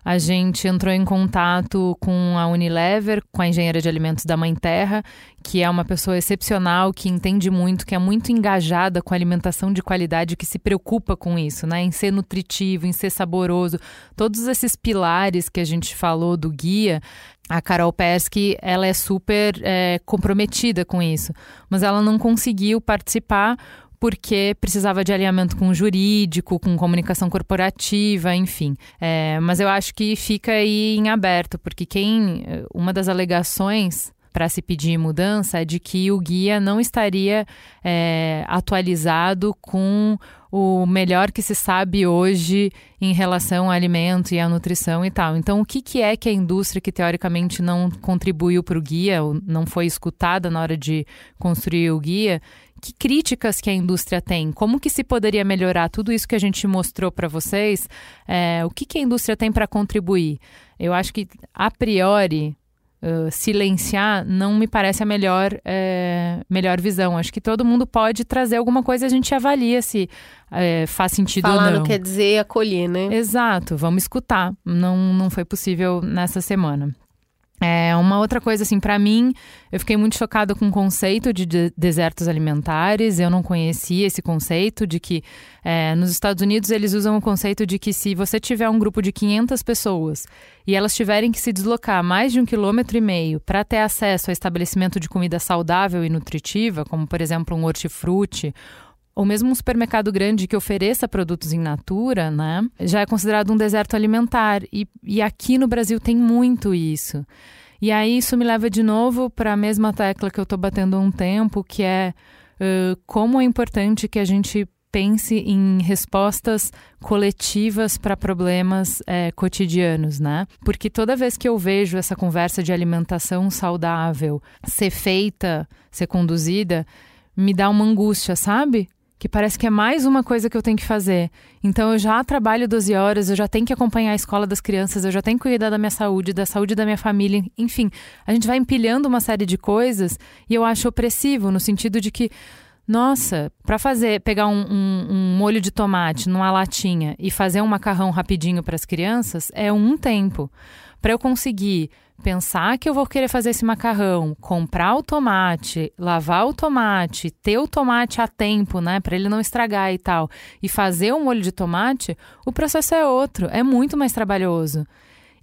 A gente entrou em contato com a Unilever, com a engenheira de alimentos da Mãe Terra, que é uma pessoa excepcional, que entende muito, que é muito engajada com alimentação de qualidade, que se preocupa com isso, né? Em ser nutritivo, em ser saboroso. Todos esses pilares que a gente falou do guia, a Carol Persky, ela é super é, comprometida com isso, mas ela não conseguiu participar porque precisava de alinhamento com o jurídico, com comunicação corporativa, enfim. É, mas eu acho que fica aí em aberto, porque quem. Uma das alegações para se pedir mudança é de que o guia não estaria é, atualizado com o melhor que se sabe hoje em relação ao alimento e à nutrição e tal. Então, o que, que é que a indústria que teoricamente não contribuiu para o guia, ou não foi escutada na hora de construir o guia, que críticas que a indústria tem? Como que se poderia melhorar tudo isso que a gente mostrou para vocês? É, o que, que a indústria tem para contribuir? Eu acho que, a priori, Uh, silenciar não me parece a melhor, é, melhor visão. Acho que todo mundo pode trazer alguma coisa e a gente avalia se é, faz sentido Falar ou não. não quer dizer acolher, né? Exato, vamos escutar. Não, não foi possível nessa semana. É, uma outra coisa, assim, para mim, eu fiquei muito chocada com o conceito de, de desertos alimentares. Eu não conhecia esse conceito de que é, nos Estados Unidos eles usam o conceito de que se você tiver um grupo de 500 pessoas e elas tiverem que se deslocar mais de um quilômetro e meio para ter acesso a estabelecimento de comida saudável e nutritiva, como por exemplo um hortifruti ou mesmo um supermercado grande que ofereça produtos em natura, né, já é considerado um deserto alimentar. E, e aqui no Brasil tem muito isso. E aí isso me leva de novo para a mesma tecla que eu estou batendo há um tempo, que é uh, como é importante que a gente pense em respostas coletivas para problemas é, cotidianos, né? Porque toda vez que eu vejo essa conversa de alimentação saudável ser feita, ser conduzida, me dá uma angústia, sabe? Que parece que é mais uma coisa que eu tenho que fazer. Então eu já trabalho 12 horas, eu já tenho que acompanhar a escola das crianças, eu já tenho que cuidar da minha saúde, da saúde da minha família, enfim, a gente vai empilhando uma série de coisas e eu acho opressivo no sentido de que nossa, para fazer, pegar um, um, um, molho de tomate numa latinha e fazer um macarrão rapidinho para as crianças é um tempo. Para eu conseguir pensar que eu vou querer fazer esse macarrão, comprar o tomate, lavar o tomate, ter o tomate a tempo, né, para ele não estragar e tal, e fazer o molho de tomate, o processo é outro, é muito mais trabalhoso.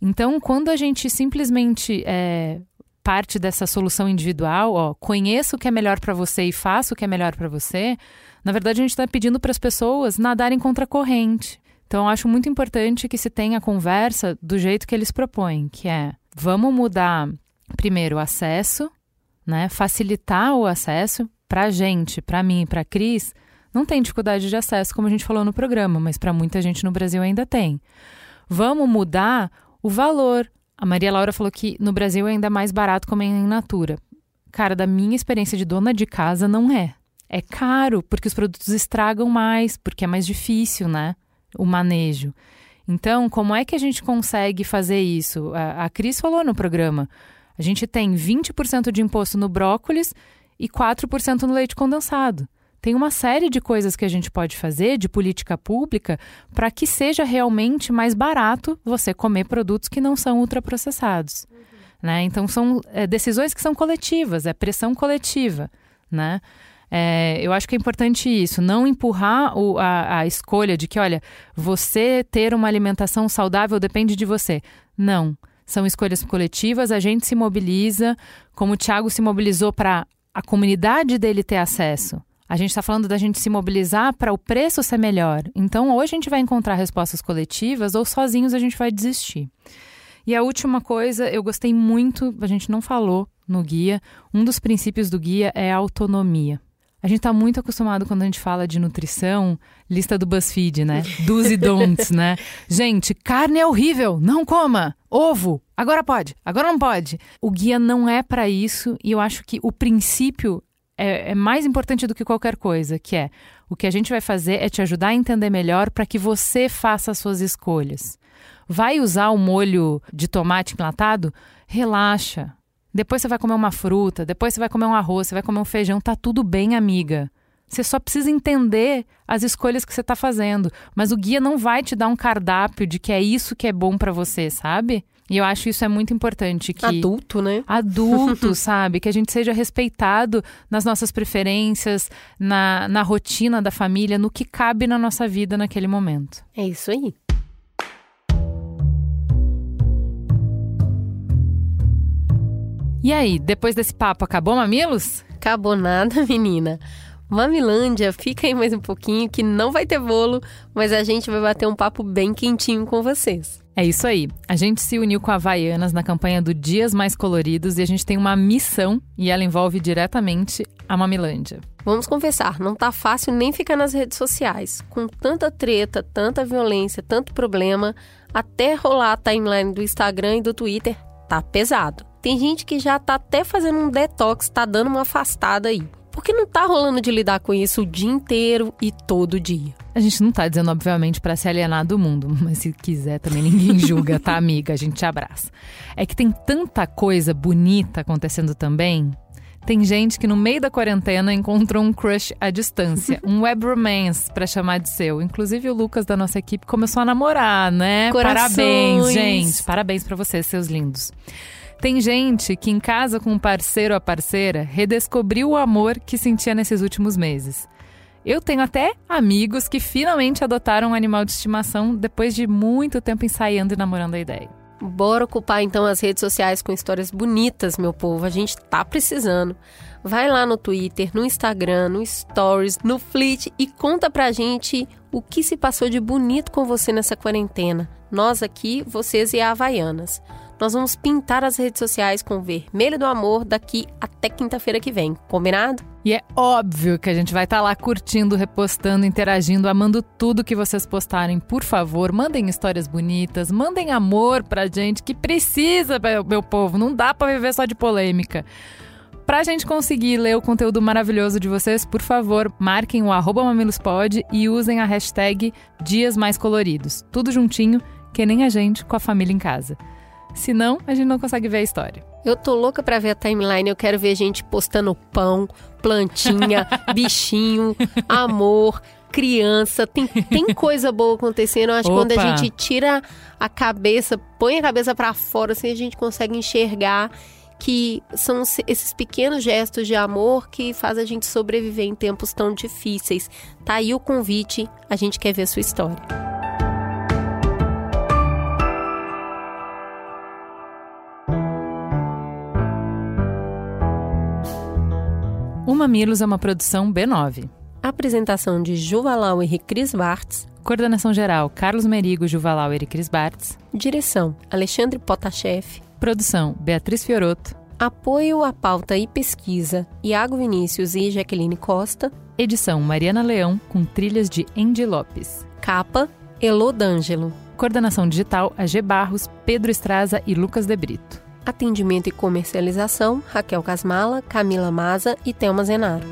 Então, quando a gente simplesmente é, parte dessa solução individual, ó, conheça o que é melhor para você e faça o que é melhor para você, na verdade a gente está pedindo para as pessoas nadarem contra a corrente. Então, eu acho muito importante que se tenha a conversa do jeito que eles propõem, que é vamos mudar primeiro o acesso, né? Facilitar o acesso para gente, para mim, para Cris. Não tem dificuldade de acesso, como a gente falou no programa, mas para muita gente no Brasil ainda tem. Vamos mudar o valor. A Maria Laura falou que no Brasil é ainda mais barato comer em natura. Cara, da minha experiência de dona de casa, não é. É caro, porque os produtos estragam mais, porque é mais difícil, né? O manejo. Então, como é que a gente consegue fazer isso? A, a Cris falou no programa. A gente tem 20% de imposto no brócolis e 4% no leite condensado. Tem uma série de coisas que a gente pode fazer de política pública para que seja realmente mais barato você comer produtos que não são ultraprocessados. Uhum. Né? Então, são é, decisões que são coletivas, é pressão coletiva. Né? É, eu acho que é importante isso, não empurrar o, a, a escolha de que, olha, você ter uma alimentação saudável depende de você. Não. São escolhas coletivas, a gente se mobiliza, como o Tiago se mobilizou para a comunidade dele ter acesso. A gente está falando da gente se mobilizar para o preço ser melhor. Então, ou a gente vai encontrar respostas coletivas, ou sozinhos a gente vai desistir. E a última coisa, eu gostei muito, a gente não falou no guia, um dos princípios do guia é a autonomia. A gente está muito acostumado quando a gente fala de nutrição, lista do BuzzFeed, né? Do's e don'ts, né? Gente, carne é horrível, não coma. Ovo, agora pode, agora não pode. O guia não é para isso e eu acho que o princípio é, é, mais importante do que qualquer coisa, que é o que a gente vai fazer é te ajudar a entender melhor para que você faça as suas escolhas. Vai usar o molho de tomate enlatado? Relaxa. Depois você vai comer uma fruta, depois você vai comer um arroz, você vai comer um feijão, tá tudo bem, amiga. Você só precisa entender as escolhas que você está fazendo. Mas o guia não vai te dar um cardápio de que é isso que é bom para você, sabe? E eu acho isso é muito importante. Que adulto, né? Adulto, sabe? Que a gente seja respeitado nas nossas preferências, na, na rotina da família, no que cabe na nossa vida naquele momento. É isso aí. E aí, depois desse papo, acabou Mamilos? Acabou nada, menina. Mamilândia, fica aí mais um pouquinho que não vai ter bolo, mas a gente vai bater um papo bem quentinho com vocês. É isso aí. A gente se uniu com a Havaianas na campanha do Dias Mais Coloridos e a gente tem uma missão e ela envolve diretamente a Mamilândia. Vamos confessar, não tá fácil nem ficar nas redes sociais. Com tanta treta, tanta violência, tanto problema, até rolar a timeline do Instagram e do Twitter tá pesado. Tem gente que já tá até fazendo um detox, tá dando uma afastada aí. Porque não tá rolando de lidar com isso o dia inteiro e todo dia. A gente não tá dizendo, obviamente, para se alienar do mundo, mas se quiser também ninguém julga, tá, amiga? A gente te abraça. É que tem tanta coisa bonita acontecendo também. Tem gente que no meio da quarentena encontrou um crush à distância, um web romance para chamar de seu. Inclusive o Lucas da nossa equipe começou a namorar, né? Corações. Parabéns, gente. Parabéns para vocês, seus lindos. Tem gente que, em casa com um parceiro ou parceira, redescobriu o amor que sentia nesses últimos meses. Eu tenho até amigos que finalmente adotaram um animal de estimação depois de muito tempo ensaiando e namorando a ideia. Bora ocupar então as redes sociais com histórias bonitas, meu povo. A gente tá precisando. Vai lá no Twitter, no Instagram, no Stories, no Fleet e conta pra gente o que se passou de bonito com você nessa quarentena. Nós aqui, vocês e a Havaianas. Nós vamos pintar as redes sociais com vermelho do amor daqui até quinta-feira que vem. Combinado? E é óbvio que a gente vai estar tá lá curtindo, repostando, interagindo, amando tudo que vocês postarem. Por favor, mandem histórias bonitas, mandem amor pra gente que precisa, meu povo. Não dá para viver só de polêmica. Pra gente conseguir ler o conteúdo maravilhoso de vocês, por favor, marquem o arroba mamilospod e usem a hashtag Dias Mais Coloridos. Tudo juntinho, que nem a gente com a família em casa. Senão, a gente não consegue ver a história. Eu tô louca pra ver a timeline. Eu quero ver gente postando pão, plantinha, bichinho, amor, criança. Tem, tem coisa boa acontecendo. Eu acho que quando a gente tira a cabeça, põe a cabeça para fora, assim a gente consegue enxergar que são esses pequenos gestos de amor que faz a gente sobreviver em tempos tão difíceis. Tá aí o convite, a gente quer ver a sua história. O Mamilos é uma produção B9. Apresentação de Juvalauer e Cris Bartz. Coordenação geral Carlos Merigo, Juvalauer e Cris Bartz. Direção Alexandre Potashev. Produção Beatriz Fioroto. Apoio à pauta e pesquisa Iago Vinícius e Jaqueline Costa. Edição Mariana Leão com trilhas de Andy Lopes. Capa Elô D'Angelo. Coordenação digital AG Barros, Pedro Estraza e Lucas De Brito. Atendimento e comercialização, Raquel Casmala, Camila Maza e Thelma Zenaro.